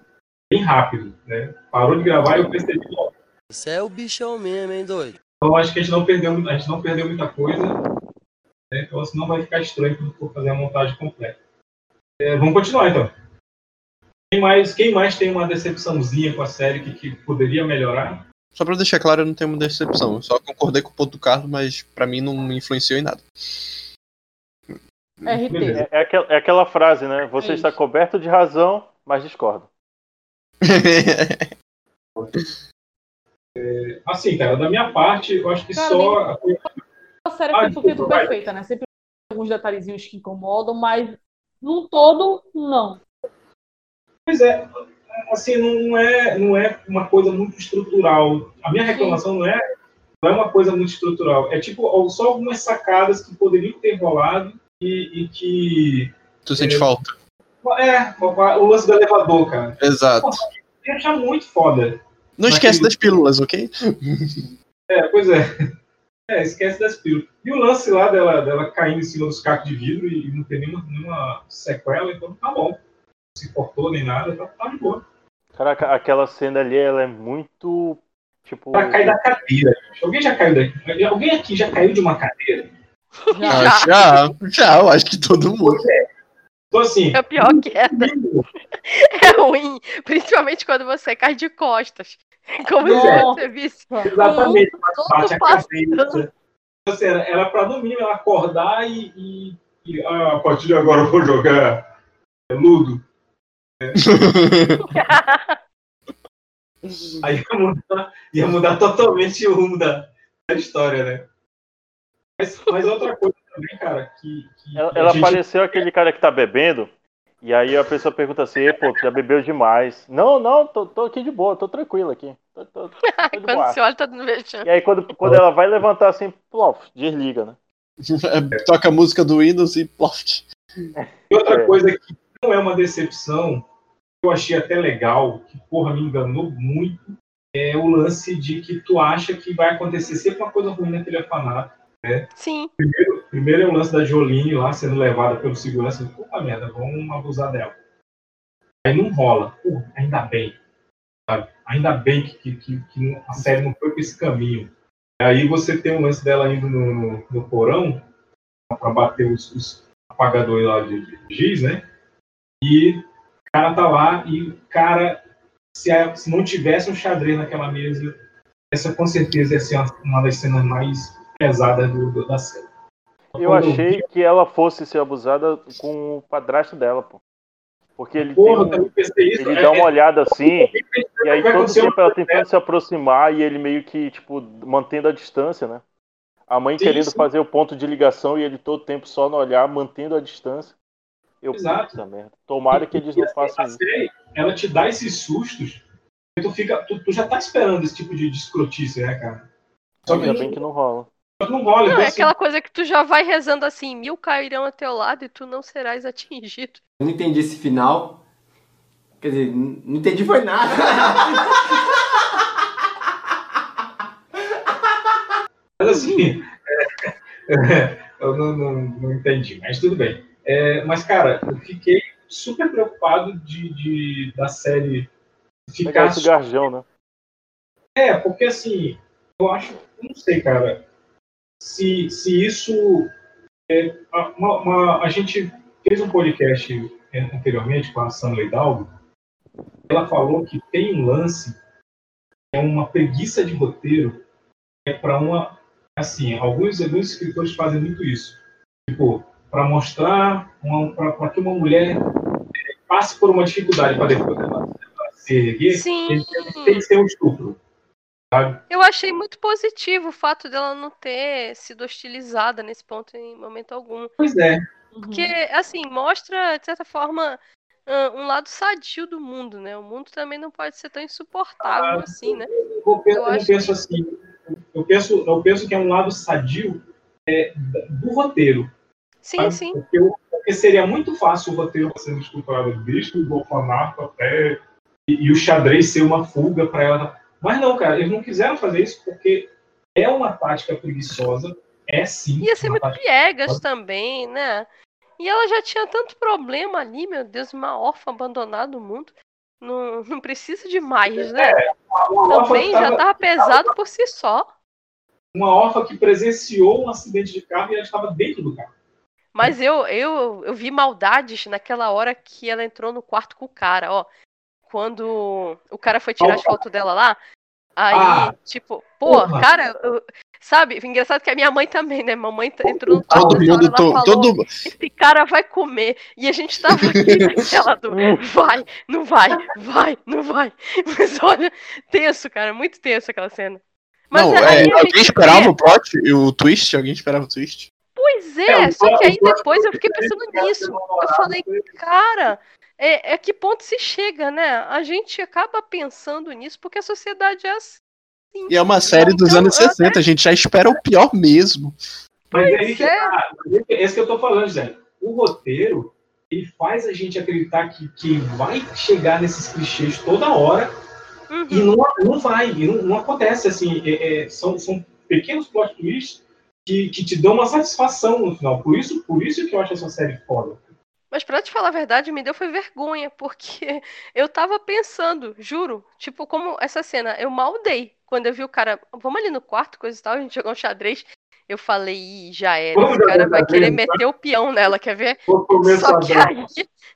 bem rápido. Né? Parou de gravar e eu percebi logo. Você é o bichão mesmo, hein, doido? Então acho que a gente não perdeu, a gente não perdeu muita coisa. né? Então senão vai ficar estranho quando for fazer a montagem completa. É, vamos continuar então. Quem mais, quem mais tem uma decepçãozinha com a série que, que poderia melhorar? Só pra deixar claro, eu não tenho uma decepção. Eu só concordei com o ponto do Carlos, mas pra mim não me influenciou em nada. RT. É, é aquela, é aquela frase, né? Você É está coberto de razão, mas discorda. Assim, cara, da minha parte, eu acho que Cara, só. A série Ah, foi perfeita, né? Sempre tem alguns detalhezinhos que incomodam, mas no todo, não. Pois é, assim, não é, não é uma coisa muito estrutural. A minha reclamação não é, não é uma coisa muito estrutural. É tipo só algumas sacadas que poderiam ter rolado e, e que. Tu sente É. falta. É, o lance do elevador, cara. Exato. Eu achar muito foda. Não esquece das pílulas, ok? É, pois é. É, esquece das pílulas. E o lance lá dela, dela caindo em cima dos cacos de vidro e não ter nenhuma, nenhuma sequela, então tá bom. Não se cortou nem nada, tá, tá de boa. Caraca, aquela cena ali, ela é muito. Tipo. Pra cair da cadeira. gente. Alguém já caiu daqui? Alguém aqui já caiu de uma cadeira? Ah, já, já, eu acho que todo mundo. Então, assim. É a pior queda. É ruim, principalmente quando você cai de costas. Como se É. você visse. Exatamente, mundo bate a cabeça. passando. Assim, era, era pra no mínimo ela acordar e. e- e, ah, a partir de agora eu vou jogar Ludo. É. Aí ia mudar, ia mudar totalmente o rumo da, da história, né? Mas, mas outra coisa também, cara, que. que Ela, ela gente- pareceu aquele cara que tá bebendo, e aí a pessoa pergunta assim, "Ê, pô, tu já bebeu demais. Não, não, tô, tô aqui de boa, tô tranquilo aqui. Tô, tô, tô de Quando você olha, tá dando vexame. E aí quando, quando ela vai levantar assim, plof, desliga, né? Toca a música do Windows e ploft. E outra coisa que não é uma decepção, que eu achei até legal, que porra me enganou muito, é o lance de que tu acha que vai acontecer sempre uma coisa ruim naquele orfanato. Né? Sim. Primeiro, primeiro é o lance da Jolene lá sendo levada pelo segurança. Puta merda, vamos abusar dela. Aí não rola. Pô, ainda bem. Sabe? Ainda bem que, que, que, a série não foi por esse caminho. Aí você tem o lance dela indo no, no, no porão para bater os, os, apagadores lá de, de giz, né? E o cara tá lá e cara, se, a, se não tivesse um xadrez naquela mesa, essa com certeza ia ser uma, uma das cenas mais pesadas do, do, da série. Eu achei que ela fosse ser abusada com o padrasto dela, pô. Porque ele, Porra, tem um- ele é- dá uma é- olhada assim, e aí vai todo tempo ela tentando se aproximar e ele meio que, tipo, mantendo a distância, né? A mãe Sim, querendo sim. fazer o ponto de ligação e ele todo tempo só no olhar, mantendo a distância. Eu, Exato. puta merda. Tomara que eles não façam isso. ela te dá esses sustos, e tu, fica, tu, tu já tá esperando esse tipo de, de escrotice, né, cara? Só que Ainda bem que não rola. Não é assim, aquela coisa que tu já vai rezando assim, mil cairão a teu lado e tu não serás atingido. Eu não entendi esse final. Quer dizer, não entendi foi nada. Mas assim, é, eu não, não, não entendi, mas tudo bem. É, mas, cara, eu fiquei super preocupado de, de- da série ficar. esse garjão, né? É, porque assim, eu acho, eu não sei, cara, se, se isso. É, uma, uma- a gente fez um podcast anteriormente com a Sandra Hidalgo, ela falou que tem um lance, é uma preguiça de roteiro, é para uma. Assim, alguns, alguns escritores fazem muito isso. Tipo, para mostrar, para que uma mulher é, passe por uma dificuldade para depois ela, se erguer, tem que ser um estupro. Sabe? Eu achei muito positivo o fato dela não ter sido hostilizada nesse ponto em momento algum. Pois é. Porque, assim, mostra, de certa forma, um lado sadio do mundo, né? O mundo também não pode ser tão insuportável Ah, assim, né? Eu, penso, eu acho penso assim, eu penso, eu penso que é um lado sadio é, do roteiro. Sim, sabe? sim. Porque, eu- porque seria muito fácil o roteiro sendo estruturado desde o orfanato até e, e o xadrez ser uma fuga para ela. Mas não, cara, eles não quiseram fazer isso porque é uma tática preguiçosa, é sim. Ia ser muito piegas também, né? E ela já tinha tanto problema ali, meu Deus, uma órfã abandonada no mundo. Não, não precisa de mais, né? órfã Também que já tava- tava pesado por si só. uma órfã que presenciou um acidente de carro e ela estava dentro do carro. Mas eu, eu, eu vi maldades naquela hora que ela entrou no quarto com o cara, ó. Quando o cara foi tirar as Opa. fotos dela lá. Aí, Ah. tipo, pô, Porra. cara, eu- sabe? Engraçado que a minha mãe também, né? Mamãe entrou no quarto Todo mundo, ela to- falou, todo, esse cara vai comer. E a gente tava aqui naquela do vai, não vai, vai, não vai. Mas olha, tenso, cara, muito tenso aquela cena. Mas não, é, alguém esperava vê- o plot, e o twist? Alguém esperava o twist? Pois é, É, só que aí depois eu fiquei pensando nisso. Eu falei, cara, é, é que ponto se chega, né? A gente acaba pensando nisso porque a sociedade é assim. E é uma série dos Então, anos 60, a gente já espera o pior mesmo. Mas é aí Pois que é. tá. É isso que eu tô falando, Zé. O roteiro, ele faz a gente acreditar que, que vai chegar nesses clichês toda hora e Uhum. não, não vai, e não, não acontece assim. é- é, são, são pequenos plot twists que, que te dão uma satisfação no final. Por isso, por isso que eu acho essa série foda. Mas pra te falar a verdade, me deu foi vergonha, porque eu tava pensando, juro, tipo, como essa cena, eu mal dei. Quando eu vi o cara, vamos ali no quarto, coisa e tal, a gente jogou um xadrez. Eu falei, Ih, já era, jogar cara vai querer tá? meter o peão nela, quer ver? Só que aí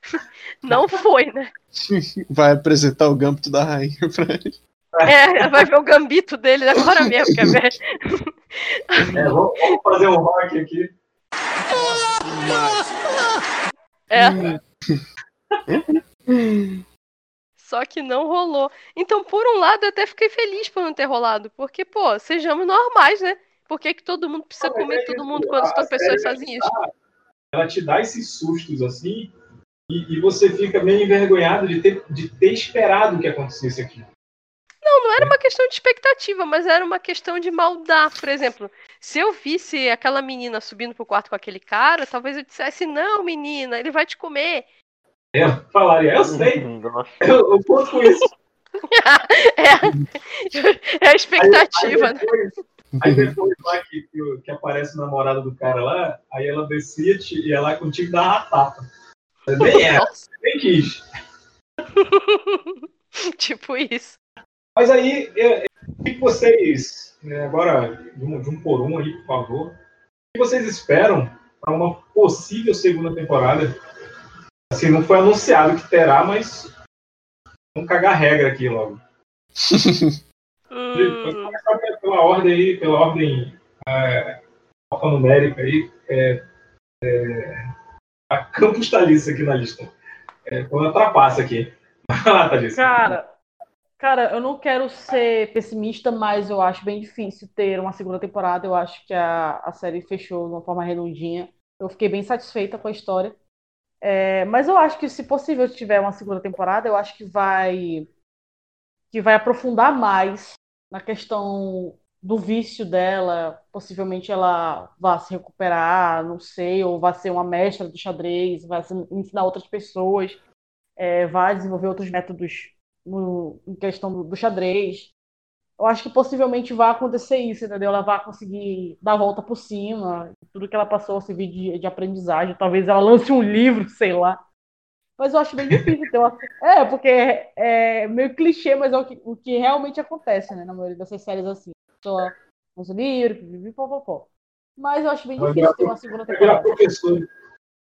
não foi, né? Vai apresentar o gâmbito da rainha pra ele. É, vai ver o gambito dele agora mesmo, quer ver? É, vamos, vamos fazer um rock aqui. É. Só que não rolou. Então, por um lado, eu até fiquei feliz por não ter rolado. Porque, pô, sejamos normais, né? Por que, que todo mundo precisa comer todo mundo quando estão pessoas série sozinhas? Ela te dá esses sustos assim, e, e você fica meio envergonhado de ter, de ter esperado que acontecesse aquilo. Não, não era uma questão de expectativa, mas era uma questão de maldade. Por exemplo, se eu visse aquela menina subindo pro quarto com aquele cara, talvez eu dissesse, não, menina, ele vai te comer. É, falaria, eu sei, Nossa. eu, eu conto com isso. é, é a expectativa, aí, né? depois, aí depois lá que, que, aparece o namorado do cara lá, aí ela decide e ela contigo dá uma tapa. Nem ela, nem quis. tipo isso. Mas aí, o que vocês, né, agora, de um, de um por um aí, por favor, o que vocês esperam para uma possível segunda temporada? Assim, não foi anunciado que terá, mas vamos cagar a regra aqui logo. Vamos começar pe- pela ordem aí, pela ordem é, alfanumérica aí. É, é, a Campos Thalissa aqui na lista. É, foi uma trapaça aqui. Vai lá, Thalissa. Cara, cara, eu não quero ser pessimista, mas eu acho bem difícil ter uma segunda temporada. Eu acho que a, a série fechou de uma forma redondinha. Eu fiquei bem satisfeita com a história. É, mas eu acho que, se possível, tiver uma segunda temporada, eu acho que vai que vai aprofundar mais na questão do vício dela. Possivelmente ela vá se recuperar, não sei, ou vai ser uma mestra do xadrez, vai ensinar outras pessoas, é, vai desenvolver outros métodos no, em questão do, do xadrez. Eu acho que possivelmente vai acontecer isso, entendeu? Ela vai conseguir dar a volta por cima, tudo que ela passou servir de, de aprendizagem. Talvez ela lance um livro, sei lá. Mas eu acho bem difícil ter uma. É, porque é, é meio clichê, mas é o que, o que realmente acontece, né? Na maioria dessas séries assim. A pessoa lança um livro, pó. Mas eu acho bem difícil virar ter uma segunda temporada.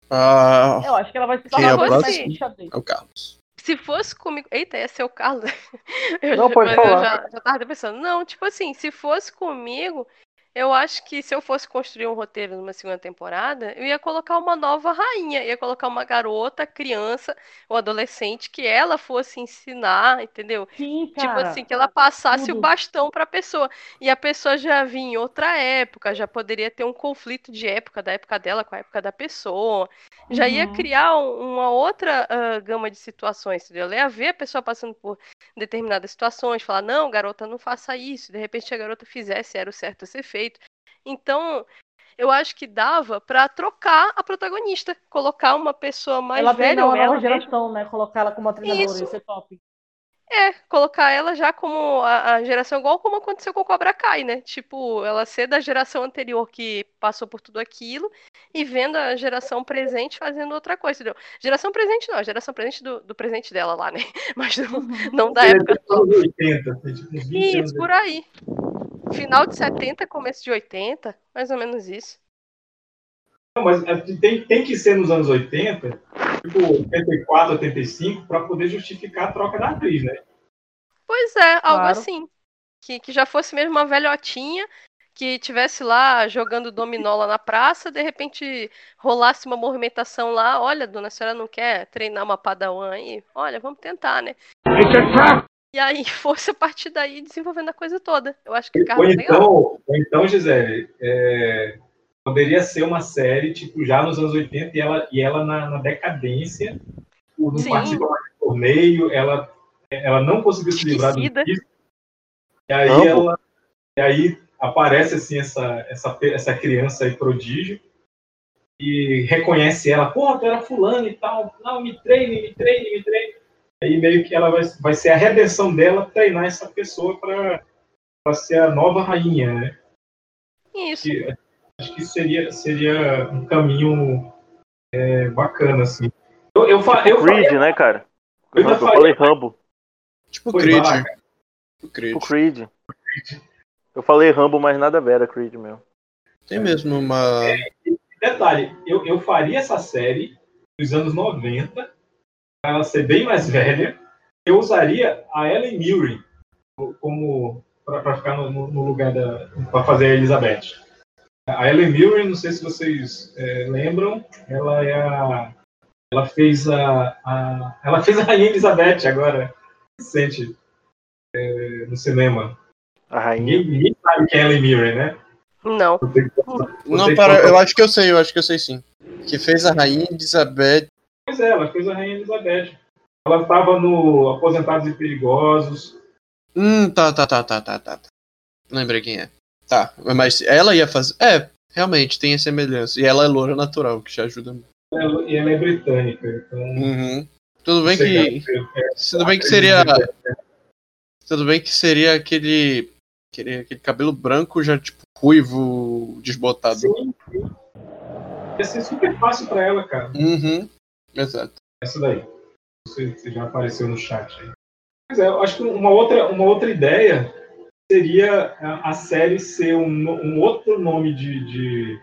Ah, Eu acho que ela vai se é tornar de xadrez. É o Carlos. Se fosse comigo. Eita, ia ser o Carlos. Eu, Não, pode mas falar. eu já, já tava pensando. Não, tipo assim, se fosse comigo, eu acho que se eu fosse construir um roteiro numa segunda temporada, eu ia colocar uma nova rainha. Ia colocar uma garota, criança ou adolescente que ela fosse ensinar, entendeu? Sim, Tipo cara. assim, que ela passasse o Tudo. bastão pra pessoa. E a pessoa já vinha em outra época, já poderia ter um conflito de época, da época dela com a época da pessoa. Já ia Uhum. criar um- uma outra ah, gama de situações, entendeu? Ela ia ver a pessoa passando por determinadas situações, falar, não, garota, não faça isso. De repente a garota fizesse, era o certo a ser feito. Então, eu acho que dava pra trocar a protagonista, colocar uma pessoa mais ela velha treinar ou uma ela nova geração, né? Colocar ela como uma treinadora, Isso. isso é top. É, colocar ela já como a, a geração igual como aconteceu com o Cobra Kai, né? Tipo, ela ser da geração anterior que passou por tudo aquilo e vendo a geração presente fazendo outra coisa, entendeu? Geração presente não, a geração presente do, do presente dela lá, né? Mas não, não da é época. dos anos 80, tem tipo 20 anos. Isso, por aí. Final de 70, começo de 80, mais ou menos isso. Não, mas é tem, tem que ser nos anos 80, tipo 84, 85, para poder justificar a troca da atriz, né? Pois é, algo Claro. assim. Que, que já fosse mesmo uma velhotinha que tivesse lá jogando dominó lá na praça, de repente rolasse uma movimentação lá, olha, dona a senhora não quer treinar uma padawan aí? Olha, vamos tentar, né? E aí fosse a partir daí desenvolvendo a coisa toda. Eu acho que Ou ficava legal. então, ou então Gisele, é, poderia ser uma série, tipo, já nos anos 80 e ela, e ela na, na decadência, não Sim. participa mais do torneio, ela, ela não conseguiu se livrar do Esquecida. vício. E aí Não, ela. E aí aparece assim essa, essa, essa criança aí prodígio e reconhece ela, pô, tu era fulano e tal, não, me treine, me treine, me treine. Aí meio que ela vai, vai ser a redenção dela treinar essa pessoa para ser a nova rainha, né? Isso. Que- acho que seria, seria um caminho é, bacana, assim. Eu, eu, fa- eu Creed, faria- né, cara? Eu falei Rambo. Tipo Creed. vaga. Tipo Creed. O Creed. Eu falei Rambo, mas nada a era Creed mesmo. Tem mesmo uma. Detalhe, eu, eu faria essa série nos anos 90, para ela ser bem mais velha. Eu usaria a Ellen Mirren como para ficar no, no- no lugar da para fazer a Elizabeth. A Ellen Mirren, não sei se vocês é, lembram, ela é a ela fez a, a ela fez a Rainha Elizabeth agora recente é, no cinema. A rainha. Ninguém, ninguém sabe quem é Ellen Mirren, né? Não. Não, para, eu acho que eu sei, eu acho que eu sei sim. Que fez a Rainha Elizabeth. Pois é, ela fez a Rainha Elizabeth. Ela estava no Aposentados e Perigosos. Hum, tá, tá, tá, tá, tá, tá. tá. Lembrei quem é. Tá, mas ela ia fazer. É, realmente, tem a semelhança. E ela é loura natural, que já ajuda muito. E ela é britânica. Então, Uhum. Tudo bem que. lá, é, Tudo bem que seria. Tudo bem que seria aquele. Aquele, aquele cabelo branco já, tipo, ruivo, desbotado. Sim, sim. Ia ser super fácil pra ela, cara. Uhum. Exato. Essa daí. Você, você já apareceu no chat aí. Mas é, eu acho que uma outra, uma outra ideia seria a, a série ser um, um outro nome de. de-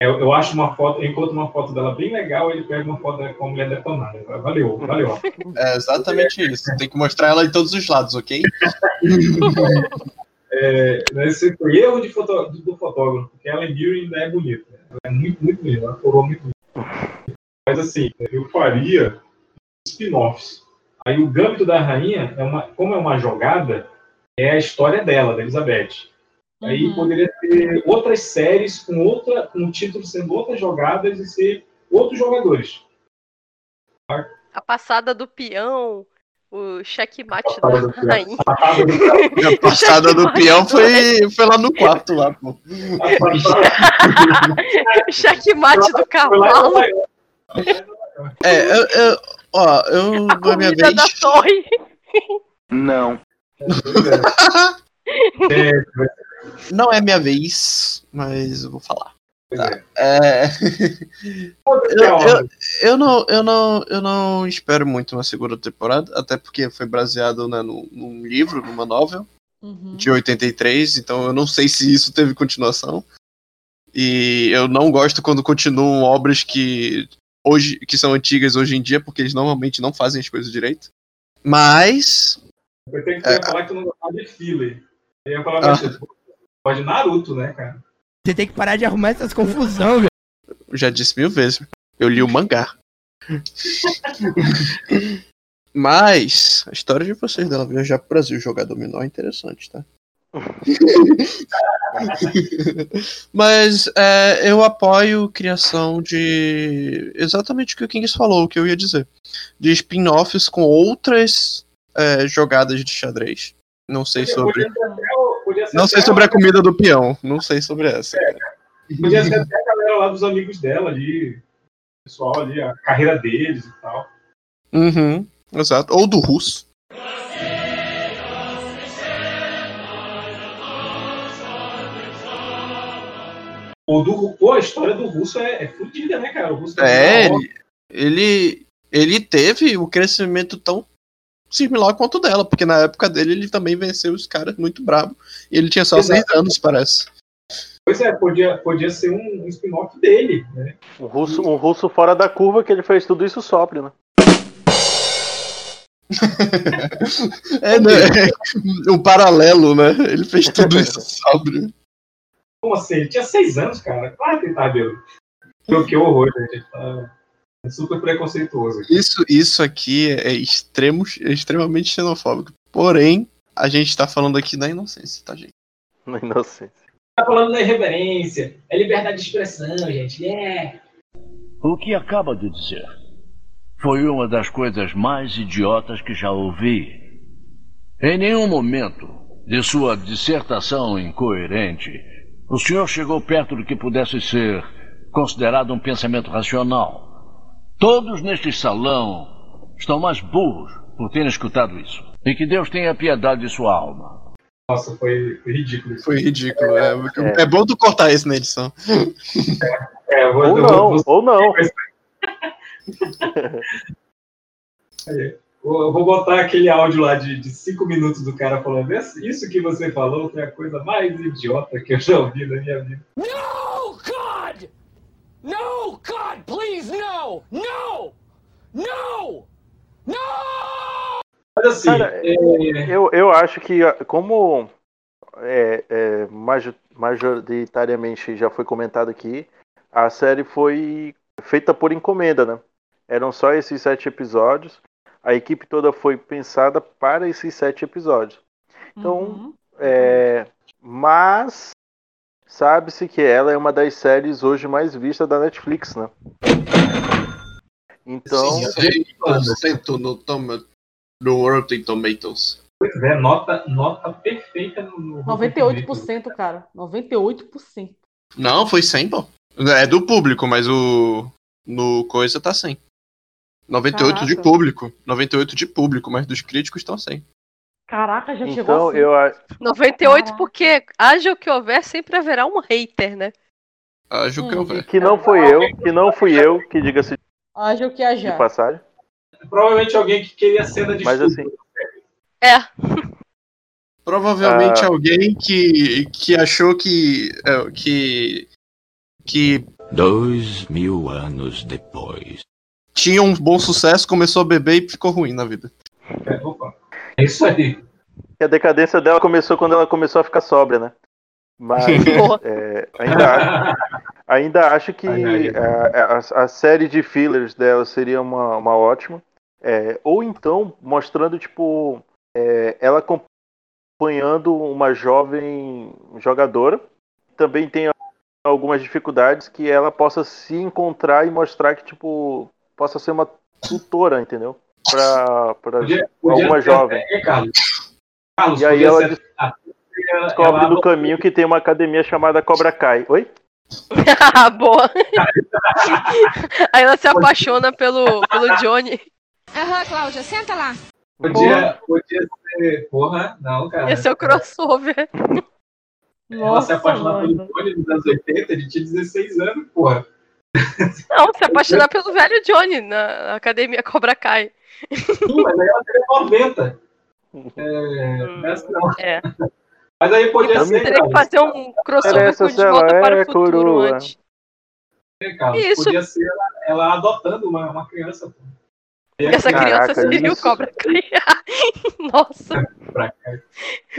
eu, eu acho uma foto, eu encontro uma foto dela bem legal, ele pega uma foto com a mulher detonada. Valeu, valeu. É exatamente isso. Tem que mostrar ela em todos os lados, ok? É, esse foi erro de foto, do fotógrafo, porque ela Mirror ainda é bonita. Ela é muito, muito bonita, ela coroa muito bonita. Mas assim, eu faria spin-offs. Aí o Gâmbito da Rainha, é uma, como é uma jogada, é a história dela, da Elizabeth. Aí poderia ter outras séries com outra, com o título sendo outras jogadas e ser outros jogadores. A passada do peão, o checkmate da rainha. A passada do peão foi, foi lá no quarto, lá, pô. checkmate do cavalo. É, eu, eu, ó, eu, na minha vez. da torre. Não. Não é minha vez, mas eu vou falar. Tá. É... eu, eu, eu não, eu, não, eu não espero muito uma segunda temporada, até porque foi baseado né, num, num livro, numa novel de 83, então eu não sei se isso teve continuação. E eu não gosto quando continuam obras que hoje que são antigas hoje em dia, porque eles normalmente não fazem as coisas direito. Mas Eu tenho que falar que tu não gostava de filler. Eu ia falar, mas você gosta de Naruto, né, cara? Você tem que parar de arrumar essas confusão, velho. eu já disse mil vezes, eu li o mangá. Mas a história de vocês dela viajar pro Brasil jogar dominó é interessante, tá? Mas é, eu apoio criação de exatamente o que o Kings falou, o que eu ia dizer. De spin-offs com outras é, jogadas de xadrez. Não sei sobre. Podia o- Não sei sobre o- a comida do peão. Não sei sobre essa. Podia ser até a galera lá dos amigos dela ali, o pessoal ali, a carreira deles e tal. Uhum, exato. Ou do russo. Ou do, pô, a história do russo é, é fodida, né, cara? O russo É, uma ele, ele, ele teve o crescimento tão similar quanto o dela, porque na época dele ele também venceu os caras muito brabo. E ele tinha só Exato. seis anos, parece. Pois é, podia, podia ser um, um spin-off dele, né? Um russo, um russo fora da curva que ele fez tudo isso sóbrio, né? É, né? Um paralelo, né? Ele fez tudo isso sóbrio. Como assim? Ele tinha seis anos, cara. Claro que ele tá bêbado. Que, horror, gente. Ele tá super preconceituoso. aqui. Isso, isso aqui é, extremo, é extremamente xenofóbico. Porém, a gente tá falando aqui da inocência, tá, gente? Na inocência. Tá falando da irreverência. É liberdade de expressão, gente. É. O que acaba de dizer foi uma das coisas mais idiotas que já ouvi. Em nenhum momento de sua dissertação incoerente, o senhor chegou perto do que pudesse ser considerado um pensamento racional. Todos neste salão estão mais burros por terem escutado isso. E que Deus tenha piedade de sua alma. Nossa, foi, foi ridículo isso. Foi ridículo. É, é. bom tu cortar isso na edição. É, eu vou, Ou não, vou- ou não. É, Eu vou botar aquele áudio lá de, de cinco minutos do cara falando "Esse- isso que você falou foi a coisa mais idiota que eu já ouvi na minha vida. God! No, God, please, no! No! No! No! Mas assim, Cara, eu, eu acho que como é, é, majo- majoritariamente já foi comentado aqui, a série foi feita por encomenda, né? Eram só esses sete episódios. A equipe toda foi pensada para esses sete episódios. Então, é, mas sabe-se que ela é uma das séries hoje mais vistas da Netflix, né? Então, 100% no, toma, no Rotten Tomatoes. Pois é, nota, nota perfeita no. no 98%, cara. 98%. Não, foi 100, pô. É do público, mas o. No coisa tá 100. 98 de Caraca. público. 98 de público, mas dos críticos estão 100. Caraca, já chegou Então assim. eu acho. 98 porque haja o que houver, sempre haverá um hater, né? Acho que eu ver. Que não foi eu, que não fui eu, que diga-se Haja o que de haja. passagem. Provavelmente alguém que queria cena de Mas assim, É. Provavelmente Ah. alguém que, que achou que, é, que. que Dois mil anos depois. tinha um bom sucesso, começou a beber e ficou ruim na vida. É, opa. É isso aí. a decadência dela começou quando ela começou a ficar sóbria, né? Mas é, ainda, acho, ainda acho que a, a- a série de fillers dela seria uma, uma ótima. É, ou então mostrando, tipo, é, ela acompanhando uma jovem jogadora. Também tem algumas dificuldades que ela possa se encontrar e mostrar que, tipo, possa ser uma tutora, entendeu? Podia alguma ser jovem. até, Carlos. Carlos, E aí ela ser- descobre ela- no caminho que tem uma academia chamada Cobra Kai. Oi? Ah, Boa. Aí ela se apaixona pelo, pelo Johnny. Aham, Cláudia, senta lá. Podia, podia ser. Porra, não, cara. Esse é o crossover. Ela se apaixonar pelo Tony nos anos 80, ele tinha 16 anos, porra. Não, se apaixonar pelo velho Johnny na academia Cobra Kai. Sim, mas aí ela teria 90. É, essa não. É. Mas aí podia ser. Teria que fazer um crossover com De Volta para é o Futuro coroa. antes. É, Carlos, Isso. Podia ser ela, ela adotando uma, uma criança. E Essa criança Caraca, seria o. Cobra Kai. Nossa.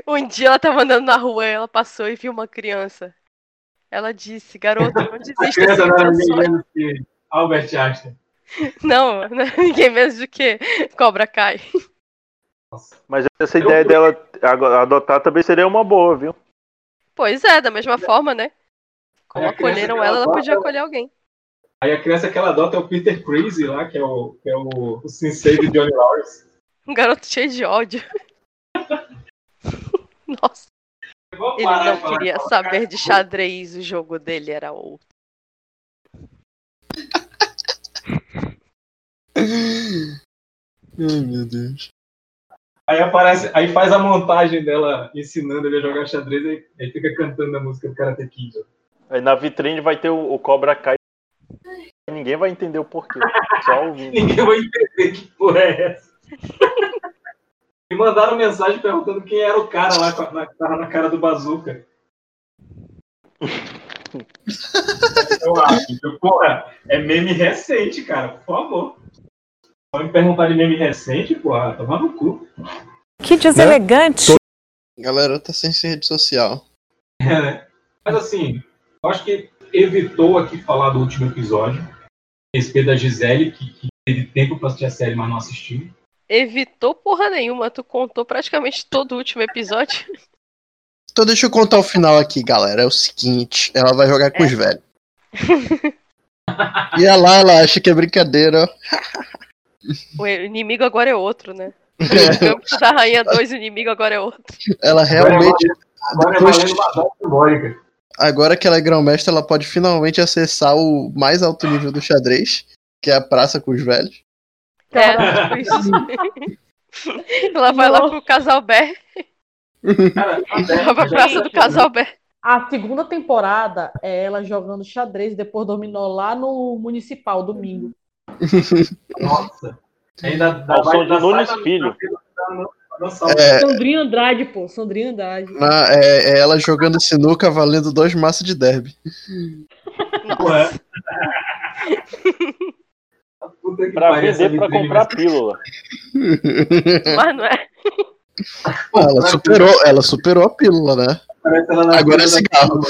Um dia ela tava andando na rua e ela passou e viu uma criança. Ela disse, garoto, não A desista criança não ninguém menos que Albert Einstein. Não, não é ninguém menos do que Cobra Kai. Mas essa ideia dela agora adotar também seria uma boa, viu? Pois é, da mesma forma, né? Como a acolheram ela, ela adota- podia acolher alguém. Aí a criança que ela adota é o Peter Crazy lá, que é o, que é o, o sensei de Johnny Lawrence. Um garoto cheio de ódio. Nossa. Ele não queria saber de xadrez, o jogo dele era outro. Ai, meu Deus. Aí aparece, aí faz a montagem dela ensinando ele a jogar xadrez e aí fica cantando a música do Karate Kid. Aí na vitrine vai ter o, o Cobra Kai. Ninguém vai entender o porquê. Só ouvindo. Ninguém vai entender que porra é essa. Me mandaram mensagem perguntando quem era o cara lá que tava na cara do bazuca. Eu acho. Porra, é meme recente, cara, por favor. Só me perguntar de meme recente, porra, toma no cu. Que deselegante. Galera tá sem rede social. É, né? Mas assim, eu acho que evitou aqui falar do último episódio. Respeito da Gisele, que, que teve tempo pra assistir a série, mas não assistiu. Evitou porra nenhuma, tu contou praticamente todo o último episódio. Então deixa eu contar o final aqui, galera. É o seguinte, ela vai jogar com os velhos. E ela ela acha que é brincadeira. ó. O inimigo agora é outro, né? O campo da Rainha 2, o inimigo agora é outro. Ela realmente. Agora é depois- agora que ela é grão-mestra, ela pode finalmente acessar o mais alto nível do xadrez, que é a praça com os velhos. É, tipo isso. Ela vai lá pro casal Bé. Ela vai pra praça do casal Bé. A segunda temporada é ela jogando xadrez e depois dominou lá no Municipal, domingo. Nossa. Ainda dá som de Nunes Filho. É. Sandrinha Andrade, pô. Sandrinha Andrade. Na- é, é ela jogando sinuca valendo dois maços de derby. Ué. Puta Pra vender, pra comprar pílula. Mas não é. Pô, ela superou, ela superou a pílula, né? Aparece ela na Agora é fila da- cigarro.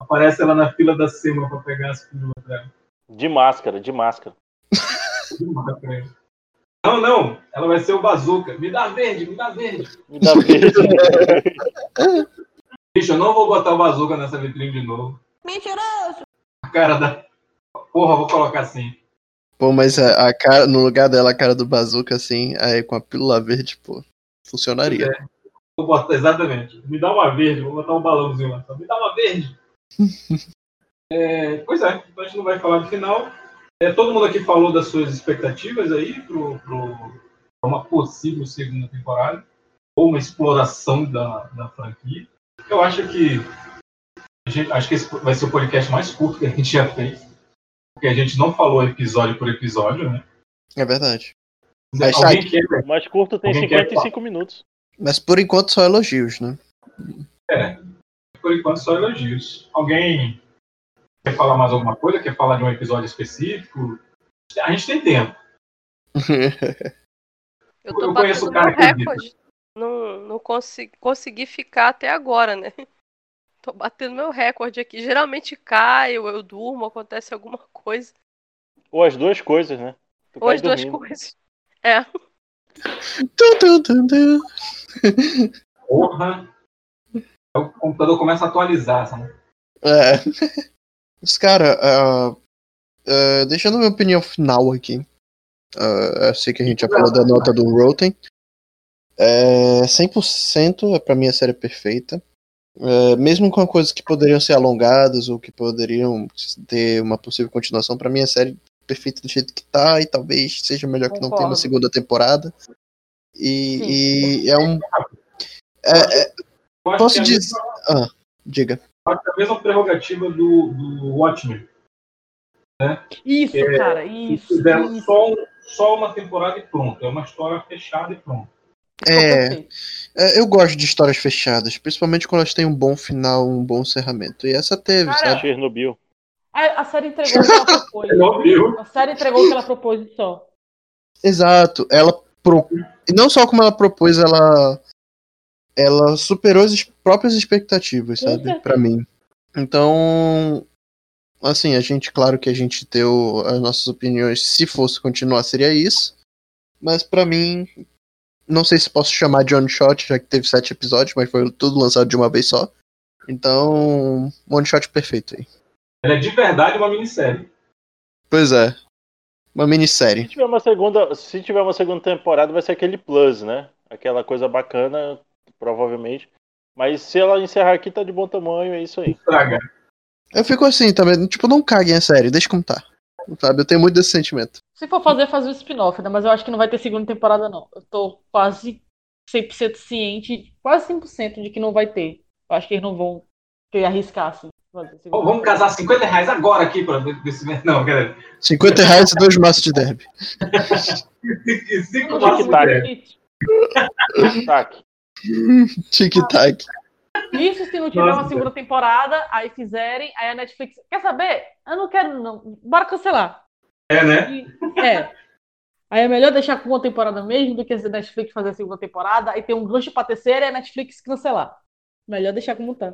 Aparece ela na fila da SEMA pra pegar as pílulas dela. De máscara, de máscara. Não, não. Ela vai ser o bazuca. Me dá verde, me dá verde. Me dá verde. Bicho, eu não vou botar o bazuca nessa vitrine de novo. Mentiroso! A cara da. Porra, vou colocar assim. Pô, mas a, a cara, no lugar dela, a cara do bazuca, assim, aí com a pílula verde, pô, funcionaria. Vou botar, exatamente. Me dá uma verde, vou botar um balãozinho lá. Me dá uma verde. É, pois é, então a gente não vai falar do final. É, todo mundo aqui falou das suas expectativas aí pro, pro, para uma possível segunda temporada, ou uma exploração da, da franquia. Eu acho que gente- acho que esse vai ser o podcast mais curto que a gente já fez, porque a gente não falou episódio por episódio, né? É verdade. Alguém Hashtag- quer, O mais curto tem Alguém quer 55 minutos. Mas por enquanto só elogios, né? é, por enquanto só elogios. Alguém quer falar mais alguma coisa? Quer falar de um episódio específico? A gente tem tempo. Eu tô Eu conheço o cara que recorde. Não, não consegui, consegui ficar até agora, né? Tô batendo meu recorde aqui. Geralmente caio, eu durmo, acontece alguma coisa. Ou as duas coisas, né? Tu Ou as duas dormindo. coisas. É. Porra! O computador começa a atualizar, sabe? É. Mas, cara, ah, ah, deixando minha opinião final aqui. ah, eu sei que a gente já falou da nota do Rotten. É, 100% é pra mim a série perfeita. É, mesmo com coisas que poderiam ser alongadas ou que poderiam ter uma possível continuação, pra mim a série perfeita do jeito que tá e talvez seja melhor que não tenha uma Concordo. segunda temporada. E, e é um. é- é- posso é dizer. mesma- Ah, diga. eu acho que é a mesma prerrogativa do, do Watchmen. Isso, É, cara, isso. Fizeram isso. só, só uma temporada e pronto. É uma história fechada e pronto. É, é, eu gosto de histórias fechadas, principalmente quando elas têm um bom final, um bom encerramento. E essa teve, Cara, sabe? Chernobyl. A, a série entregou o que ela propôs. A série entregou o que ela propôs e só. Exato. Ela pro... e não só como ela propôs, ela ela superou as próprias expectativas, sabe? Pra mim. Então, assim, a gente, claro que a gente deu as nossas opiniões. Se fosse continuar, seria isso. Mas pra mim, não sei se posso chamar de one shot, já que teve sete episódios, mas foi tudo lançado de uma vez só. Então, one shot perfeito aí. Ela é de verdade uma minissérie. Pois é. Uma minissérie. Se tiver uma segunda, se tiver uma segunda temporada, vai ser aquele plus, né? Aquela coisa bacana, provavelmente. Mas se ela encerrar aqui, tá de bom tamanho, é isso aí. Traga. Eu fico assim também, tipo, não caguem a série, deixa como tá. Sabe? Eu tenho muito desse sentimento. Se for fazer, fazer o spin-off, né? Mas eu acho que não vai ter segunda temporada, não. Eu tô quase 100% ciente, quase 100% de que não vai ter. Eu acho que eles não vão querer arriscar, assim. fazer segunda Vamos casar 50 reais agora aqui pra ver ver se. Não, galera. 50 reais e dois maços de derby. E cinco maços de derby. disso. Tac. Tic-tac. Isso se não tiver Nossa, uma segunda temporada, aí fizerem, aí a Netflix. Quer saber? Eu não quero, não. Bora cancelar. É, né? E- é. Aí é melhor deixar com uma temporada mesmo do que a Netflix fazer a segunda temporada, aí ter um gancho pra terceira e a Netflix cancelar. Melhor deixar como tá.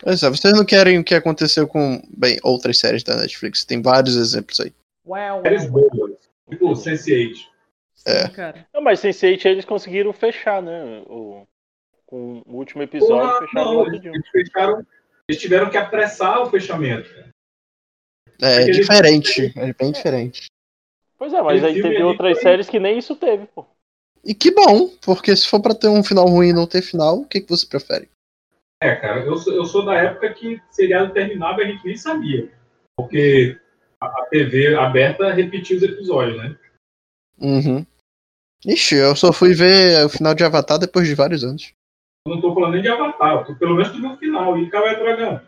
Pois é, vocês não querem o que aconteceu com, bem, outras séries da Netflix. Tem vários exemplos aí. Uau, Séries boas. Tipo Sense8. É. cara. Não, mas Sense8 eles conseguiram fechar, né? O, com o último episódio, Porra, fecharam não, rapidinho. eles, fecharam, eles tiveram que apressar o fechamento. É Aquele- diferente, é bem diferente. Pois é, mas aí teve outras foi- séries que nem isso teve, pô. E que bom, porque se for pra ter um final ruim e não ter final, o que, que você prefere? É, cara, eu sou, eu sou da época que seriado terminava e a gente nem sabia. Porque a, a TV aberta repetia os episódios, né? Uhum. Ixi, eu só fui ver o final de Avatar depois de vários anos. Eu não tô falando nem de Avatar, eu tô, pelo menos tu viu o final. E Caverna do Dragão.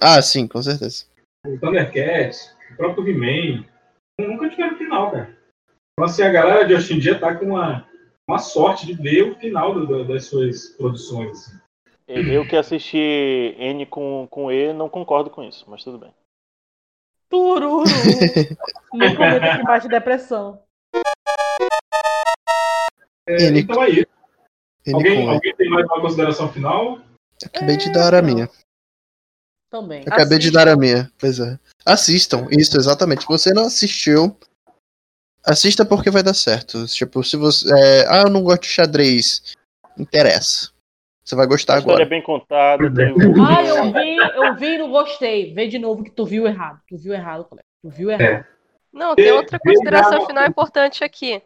Ah, sim, com certeza. O Thundercats, o próprio He-Man. Nunca tiveram final, cara. Então, assim, a galera de hoje em dia tá com uma, uma sorte de ver o final do- do- das suas produções. assim. Eu que assisti N com, com E não concordo com isso, mas tudo bem. Tururu. Nem comenta que bate depressão. É, então é isso. Alguém, alguém tem mais uma consideração final? Acabei de dar a minha. Também. Acabei de dar a minha. Pois é. Assistam, isso, exatamente. Se você não assistiu, assista porque vai dar certo. Tipo, se você. é, ah, eu não gosto de xadrez. Interessa. Você vai gostar A história agora. é bem contada, tem um- Ah, eu vi, eu vi e não gostei. Vê de novo que tu viu errado. Tu viu errado, colega. Tu viu errado. Não, tem outra consideração final importante aqui.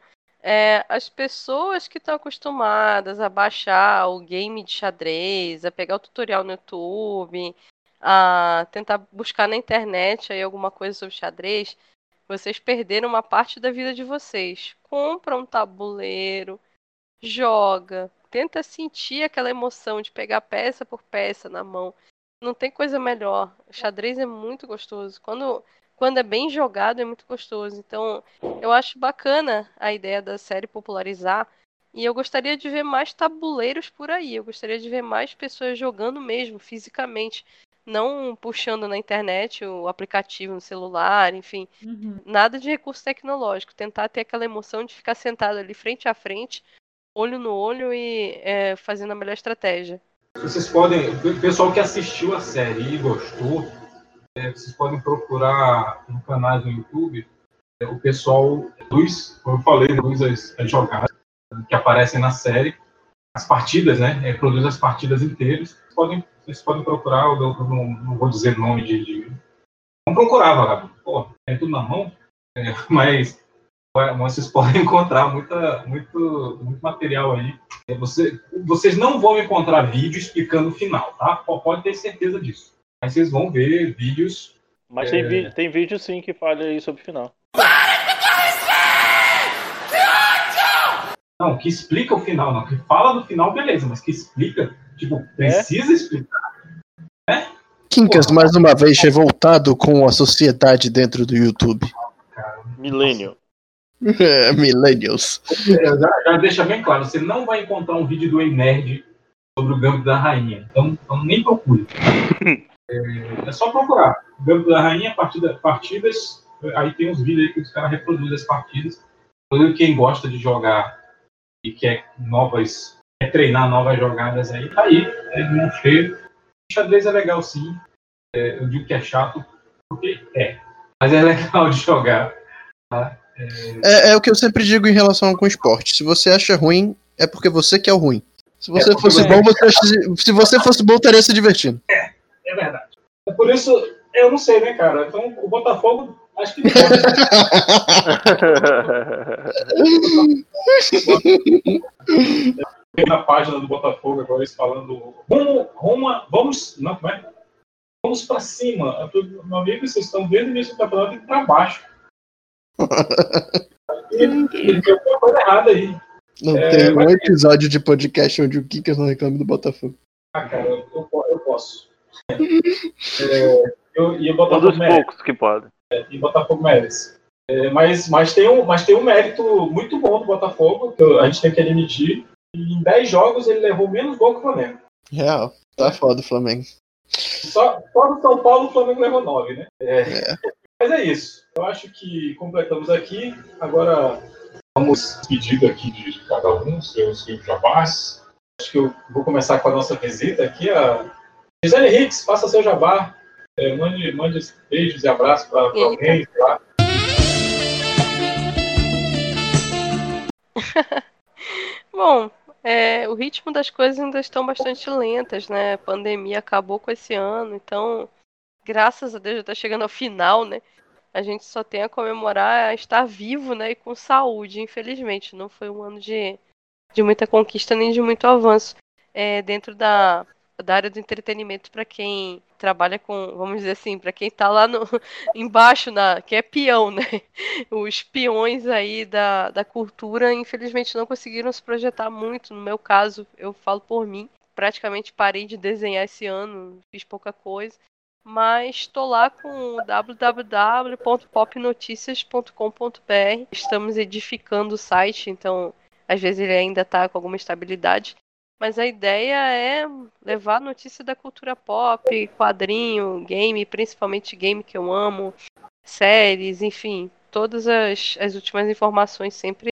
É, as pessoas que estão acostumadas a baixar o game de xadrez, a pegar o tutorial no YouTube, a tentar buscar na internet aí alguma coisa sobre xadrez, Vocês perderam uma parte da vida de vocês. Compra um tabuleiro, joga, tenta sentir aquela emoção de pegar peça por peça na mão. Não tem coisa melhor. O xadrez é muito gostoso. Quando, quando é bem jogado, é muito gostoso. Então, eu acho bacana a ideia da série popularizar. E eu gostaria de ver mais tabuleiros por aí. Eu gostaria de ver mais pessoas jogando mesmo, fisicamente. Não puxando na internet o aplicativo no celular, enfim. Uhum. Nada de recurso tecnológico. Tentar ter aquela emoção de ficar sentado ali frente a frente, olho no olho e é, fazendo a melhor estratégia. Vocês podem, o pessoal que assistiu a série e gostou, é, vocês podem procurar no canal do YouTube é, o pessoal dos, como eu falei, dos as, as jogadas que aparecem na série, as partidas, né? É, produz as partidas inteiras. Vocês podem, vocês podem procurar, eu não, não, não vou dizer nome de, de. Vamos procurar, vagabundo. Pô, é tudo na mão, é, mas vocês podem encontrar muita, muito, muito material aí. É, Você, vocês não vão encontrar vídeo explicando o final, tá? Pode ter certeza disso. Mas vocês vão ver vídeos. Mas é, tem, vi- tem vídeo sim que fala aí sobre o final. Não, que explica o final, não. Que fala do final, beleza, mas que explica, tipo, precisa explicar. Quincas, mais uma vez, revoltado com a sociedade dentro do YouTube. Milênio. É, millennials. É, Já, já deixa bem claro, você não vai encontrar um vídeo do Ei Nerd sobre o Gambito da Rainha. Então, então nem procure. É, é só procurar. Gambito da Rainha, partida, partidas. Aí tem uns vídeos aí que os caras reproduzem as partidas. Inclusive, quem gosta de jogar e quer novas. quer treinar novas jogadas aí, tá aí. É de mão cheia. Xadrez é legal sim. É, eu digo que é chato, porque é. Mas é legal de jogar. Tá? É, é o que eu sempre digo em relação com esporte. Se você acha ruim, é porque você que é o ruim. Se você É, fosse você- bom, você acha- se você fosse bom, estaria se divertindo. É verdade. É Por isso, eu não sei, né, cara? Então, o Botafogo, acho que. Tem na página do Botafogo agora eles falando. Rumo, rumo, vamos. Não, como é? Vamos pra cima. Meu amigo, vocês estão vendo o início do campeonato indo pra baixo. E, e tem alguma coisa errada aí. Não É, tem um episódio de podcast onde o Kikas não reclama do Botafogo. Ah, cara, eu, eu eu posso. É, eu, e o Um Botafogo dos merece. poucos que pode. e Botafogo merece. É, mas, mas, tem um, mas tem um mérito muito bom do Botafogo, que a gente tem que admitir. Em 10 jogos ele levou menos gol que o Flamengo. Real. Tá foda o Flamengo. Só, só no São Paulo o Flamengo levou 9, né? É. Mas é isso. Eu acho que completamos aqui. Agora vamos pedido aqui de, de cada um, seus seus jabás. Acho que eu vou começar com a nossa visita aqui. A Gisele Hicks, faça seu jabá. É, mande, mande beijos e abraços para alguém, sei lá. Bom, é, o ritmo das coisas ainda estão bastante lentas, né? A pandemia acabou com esse ano, então, graças a Deus, já está chegando ao final, né? A gente só tem a comemorar estar vivo, né? E com saúde, infelizmente. Não foi um ano de, de muita conquista nem de muito avanço é, dentro da, da área do entretenimento para quem trabalha com, vamos dizer assim, para quem tá lá no, embaixo, na, que é peão, né? Os peões aí da, da cultura, infelizmente, não conseguiram se projetar muito. No meu caso, eu falo por mim. Praticamente parei de desenhar esse ano, fiz pouca coisa. Mas estou lá com www.popnoticias.com.br. Estamos edificando o site, então às vezes ele ainda está com alguma estabilidade. Mas a ideia é levar notícia da cultura pop, quadrinho, game, principalmente game que eu amo, séries, enfim, todas as, as últimas informações sempre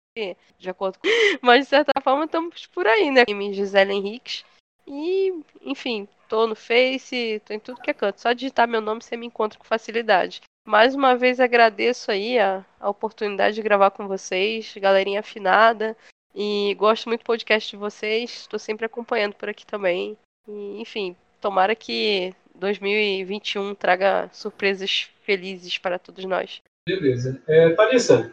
de acordo com. Mas de certa forma estamos por aí, né? Game Gisele Henriques. E, enfim, tô no Face, tô em tudo que é canto. Só digitar meu nome você me encontra com facilidade. Mais uma vez agradeço aí a, a oportunidade de gravar com vocês, galerinha afinada. E gosto muito do podcast de vocês. Estou sempre acompanhando por aqui também. E, enfim, tomara que 2021 traga surpresas felizes para todos nós. Beleza. É, Thalissa,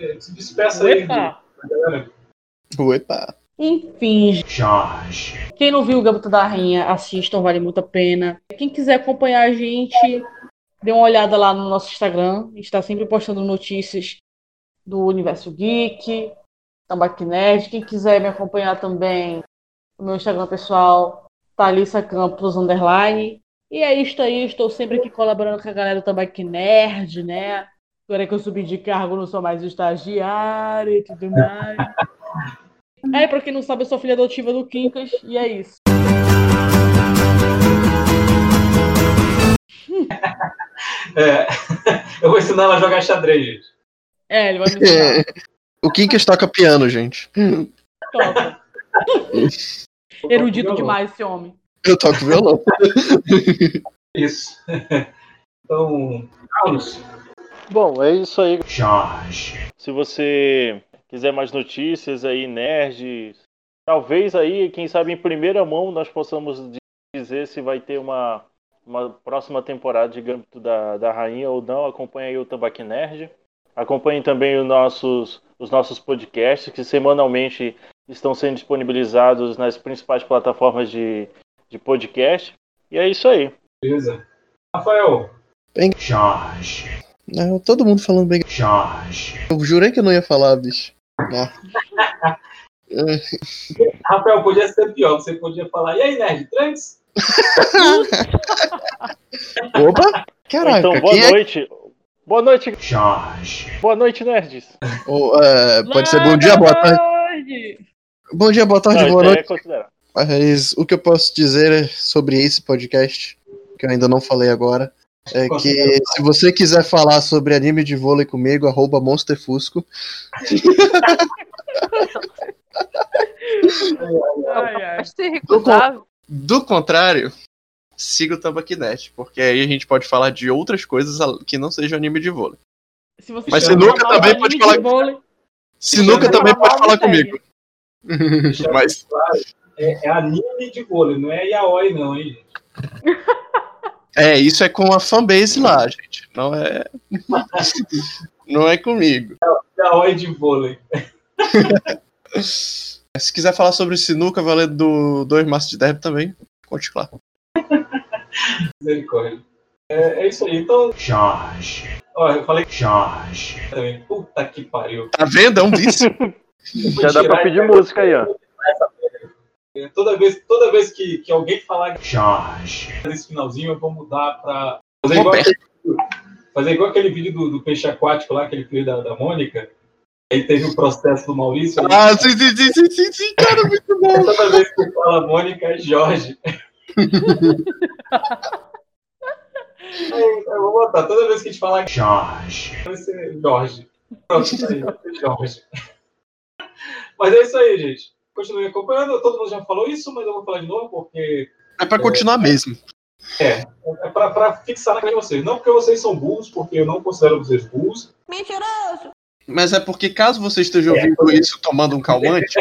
é, se despeça aí. Epa. da galera. Uepa. Enfim, Jorge. quem não viu o Gambito da Rainha, assistam, vale muito a pena. Quem quiser acompanhar a gente, dê uma olhada lá no nosso Instagram. A gente está sempre postando notícias do Universo Geek, Tambaqui Nerd. Quem quiser me acompanhar também no meu Instagram pessoal, Thalissa Campos Underline. E é isso aí, estou sempre aqui colaborando com a galera do Tambaqui Nerd, né? Agora que eu subi de cargo, não sou mais estagiária e tudo mais. É, pra quem não sabe, eu sou filha adotiva do Quincas, e é isso. É, eu vou ensinar ela a jogar xadrez, gente. É, ele vai me ensinar. o Kinkas toca piano, gente. Toca. Erudito demais esse homem. Eu toco violão. Isso. Então, Carlos. Bom, é isso aí. Jorge. Se você quiser mais notícias aí, nerds, talvez aí, quem sabe em primeira mão nós possamos dizer se vai ter uma, uma próxima temporada de Gambito da, da Rainha ou não. Acompanhe aí o Tambaqui Nerd. Acompanhem também os nossos, os nossos podcasts que semanalmente estão sendo disponibilizados nas principais plataformas de, de podcast. E é isso aí. Beleza. Rafael. Bem... Jorge. Não, todo mundo falando bem. Jorge. Eu jurei que eu não ia falar, bicho. Rafael, podia ser pior. Você podia falar, e aí, Nerd, Trunks? Opa! Caraca, então, boa quem noite. É... Boa noite. Jorge. Boa noite, nerds. Ou, é, pode ser bom dia, boa tarde. Bom dia, boa tarde, Não, boa aí noite. é. Mas o que eu posso dizer sobre esse podcast, que eu ainda não falei agora, é que se você quiser falar sobre anime de vôlei comigo, arroba monsterfusco. Ai, ai. Do, con- do contrário, siga o Tambaquinet, porque aí a gente pode falar de outras coisas que não sejam anime de vôlei. Se você Mas sinuca também de pode falar- vôlei, Sinuca também falar pode falar comigo. Mas é, é anime de vôlei, não é yaoi, não, hein, gente? é, isso é com a fanbase lá, gente. Não é. não é comigo. Yaoi de vôlei. Se quiser falar sobre sinuca valendo do 2 maços de derby também, conte lá. Misericórdia. É, é isso aí. Então, Jorge. Ó, eu falei Jorge. Também. Puta que pariu. Tá vendo? É um vício. Já dá pra pedir música aí, ó. É, Toda vez, toda vez que, que alguém falar Jorge nesse finalzinho, eu vou mudar pra. Fazer igual aquele, fazer igual aquele vídeo do, do peixe aquático lá, que ele fez da, da Mônica. Aí teve o processo do Maurício. Ah, sim, sim, sim, sim, sim, sim, cara, muito bom. Toda vez que fala Mônica, é Jorge. Eu vou botar, toda vez que a gente falar Jorge, vai ser Jorge. Pronto, aí, vai ser Jorge. Mas é isso aí, gente. Continue acompanhando. Todo mundo já falou isso, mas eu vou falar de novo porque É pra continuar mesmo. é, é pra, pra fixar na cara de vocês. Não porque vocês são burros, porque eu não considero vocês burros. Mentiroso! Mas é porque caso você esteja ouvindo isso tomando um calmante,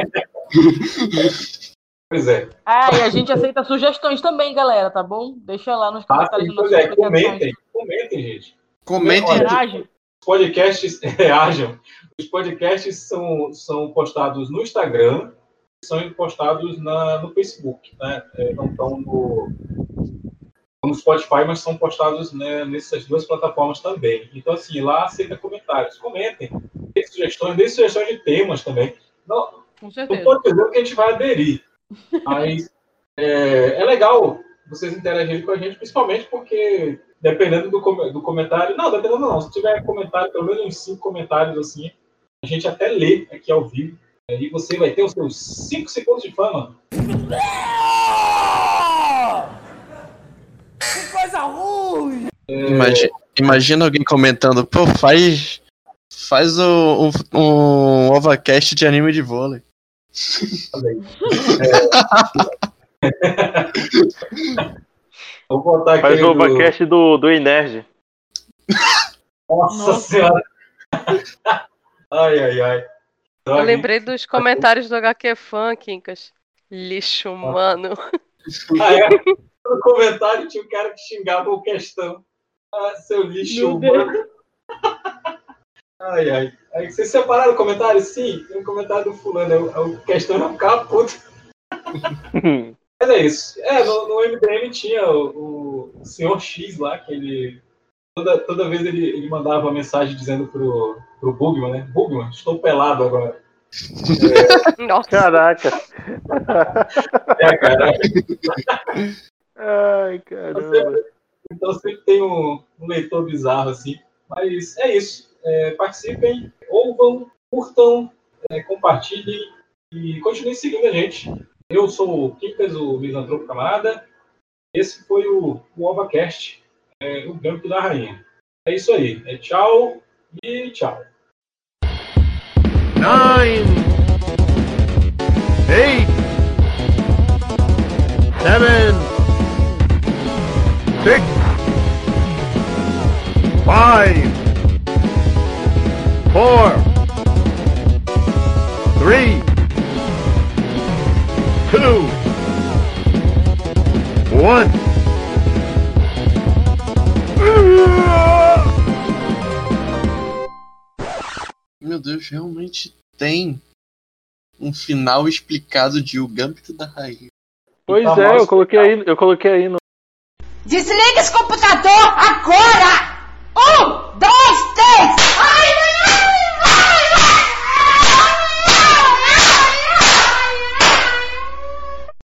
Pois é. Ah, e a gente aceita sugestões também, galera, tá bom? Deixa lá nos Ah, comentários sim, das pois é, comentem, comentem, gente. comentem. Os podcasts reajam. Os podcasts são, são postados no Instagram, são postados na, no Facebook, né? É, não estão no, no Spotify, mas são postados né, nessas duas plataformas também. Então, assim, lá aceita comentários. Comentem, dê sugestões, dê sugestões de temas também. Não, Com não certeza. pode dizer que a gente vai aderir, mas é, é legal vocês interagirem com a gente, principalmente porque dependendo do, com- do comentário, não, dependendo não, se tiver comentário, pelo menos uns cinco comentários assim, a gente até lê aqui ao vivo, e você vai ter os seus cinco segundos de fama. Que coisa ruim! Imagina, imagina alguém comentando, pô, faz. Faz o- um, um OvaCast de anime de vôlei. Vou botar Faz aqui o do- Overcast do, do Energy. Nossa, Nossa. senhora. ai, ai, ai. Eu Droga, hein? lembrei dos comentários do HQ Fan, Quincas. Lixo humano. Ah, é? No comentário tinha um cara que xingava o questão. Ah, seu lixo Meu humano. Ai, ai. Aí vocês separaram o comentário? Sim, tem um comentário do fulano. é O, o questão não ficava puto. Mas é isso. É, no, no MDM tinha o, o senhor X lá, que ele toda, toda vez ele, ele mandava uma mensagem dizendo pro, pro Bugman, né? Bugman, estou pelado agora. Nossa. Caraca. É, cara. Ai, caramba. Então sempre tem um, um leitor bizarro assim. Mas é isso. É, participem, ouvam, curtam, é, compartilhem e continuem seguindo a gente. Eu sou o Quincas, o Misantropo Camada. Esse foi o, o OvaCast, é, o Gâmbito da Rainha. É isso aí. É tchau e tchau. Nine, eight, seven, six, five, four, three, two, one. Meu Deus, realmente tem um final explicado de O Gambito da Rainha. Pois é, eu coloquei aí, eu coloquei aí no. Desliga esse computador agora! Um,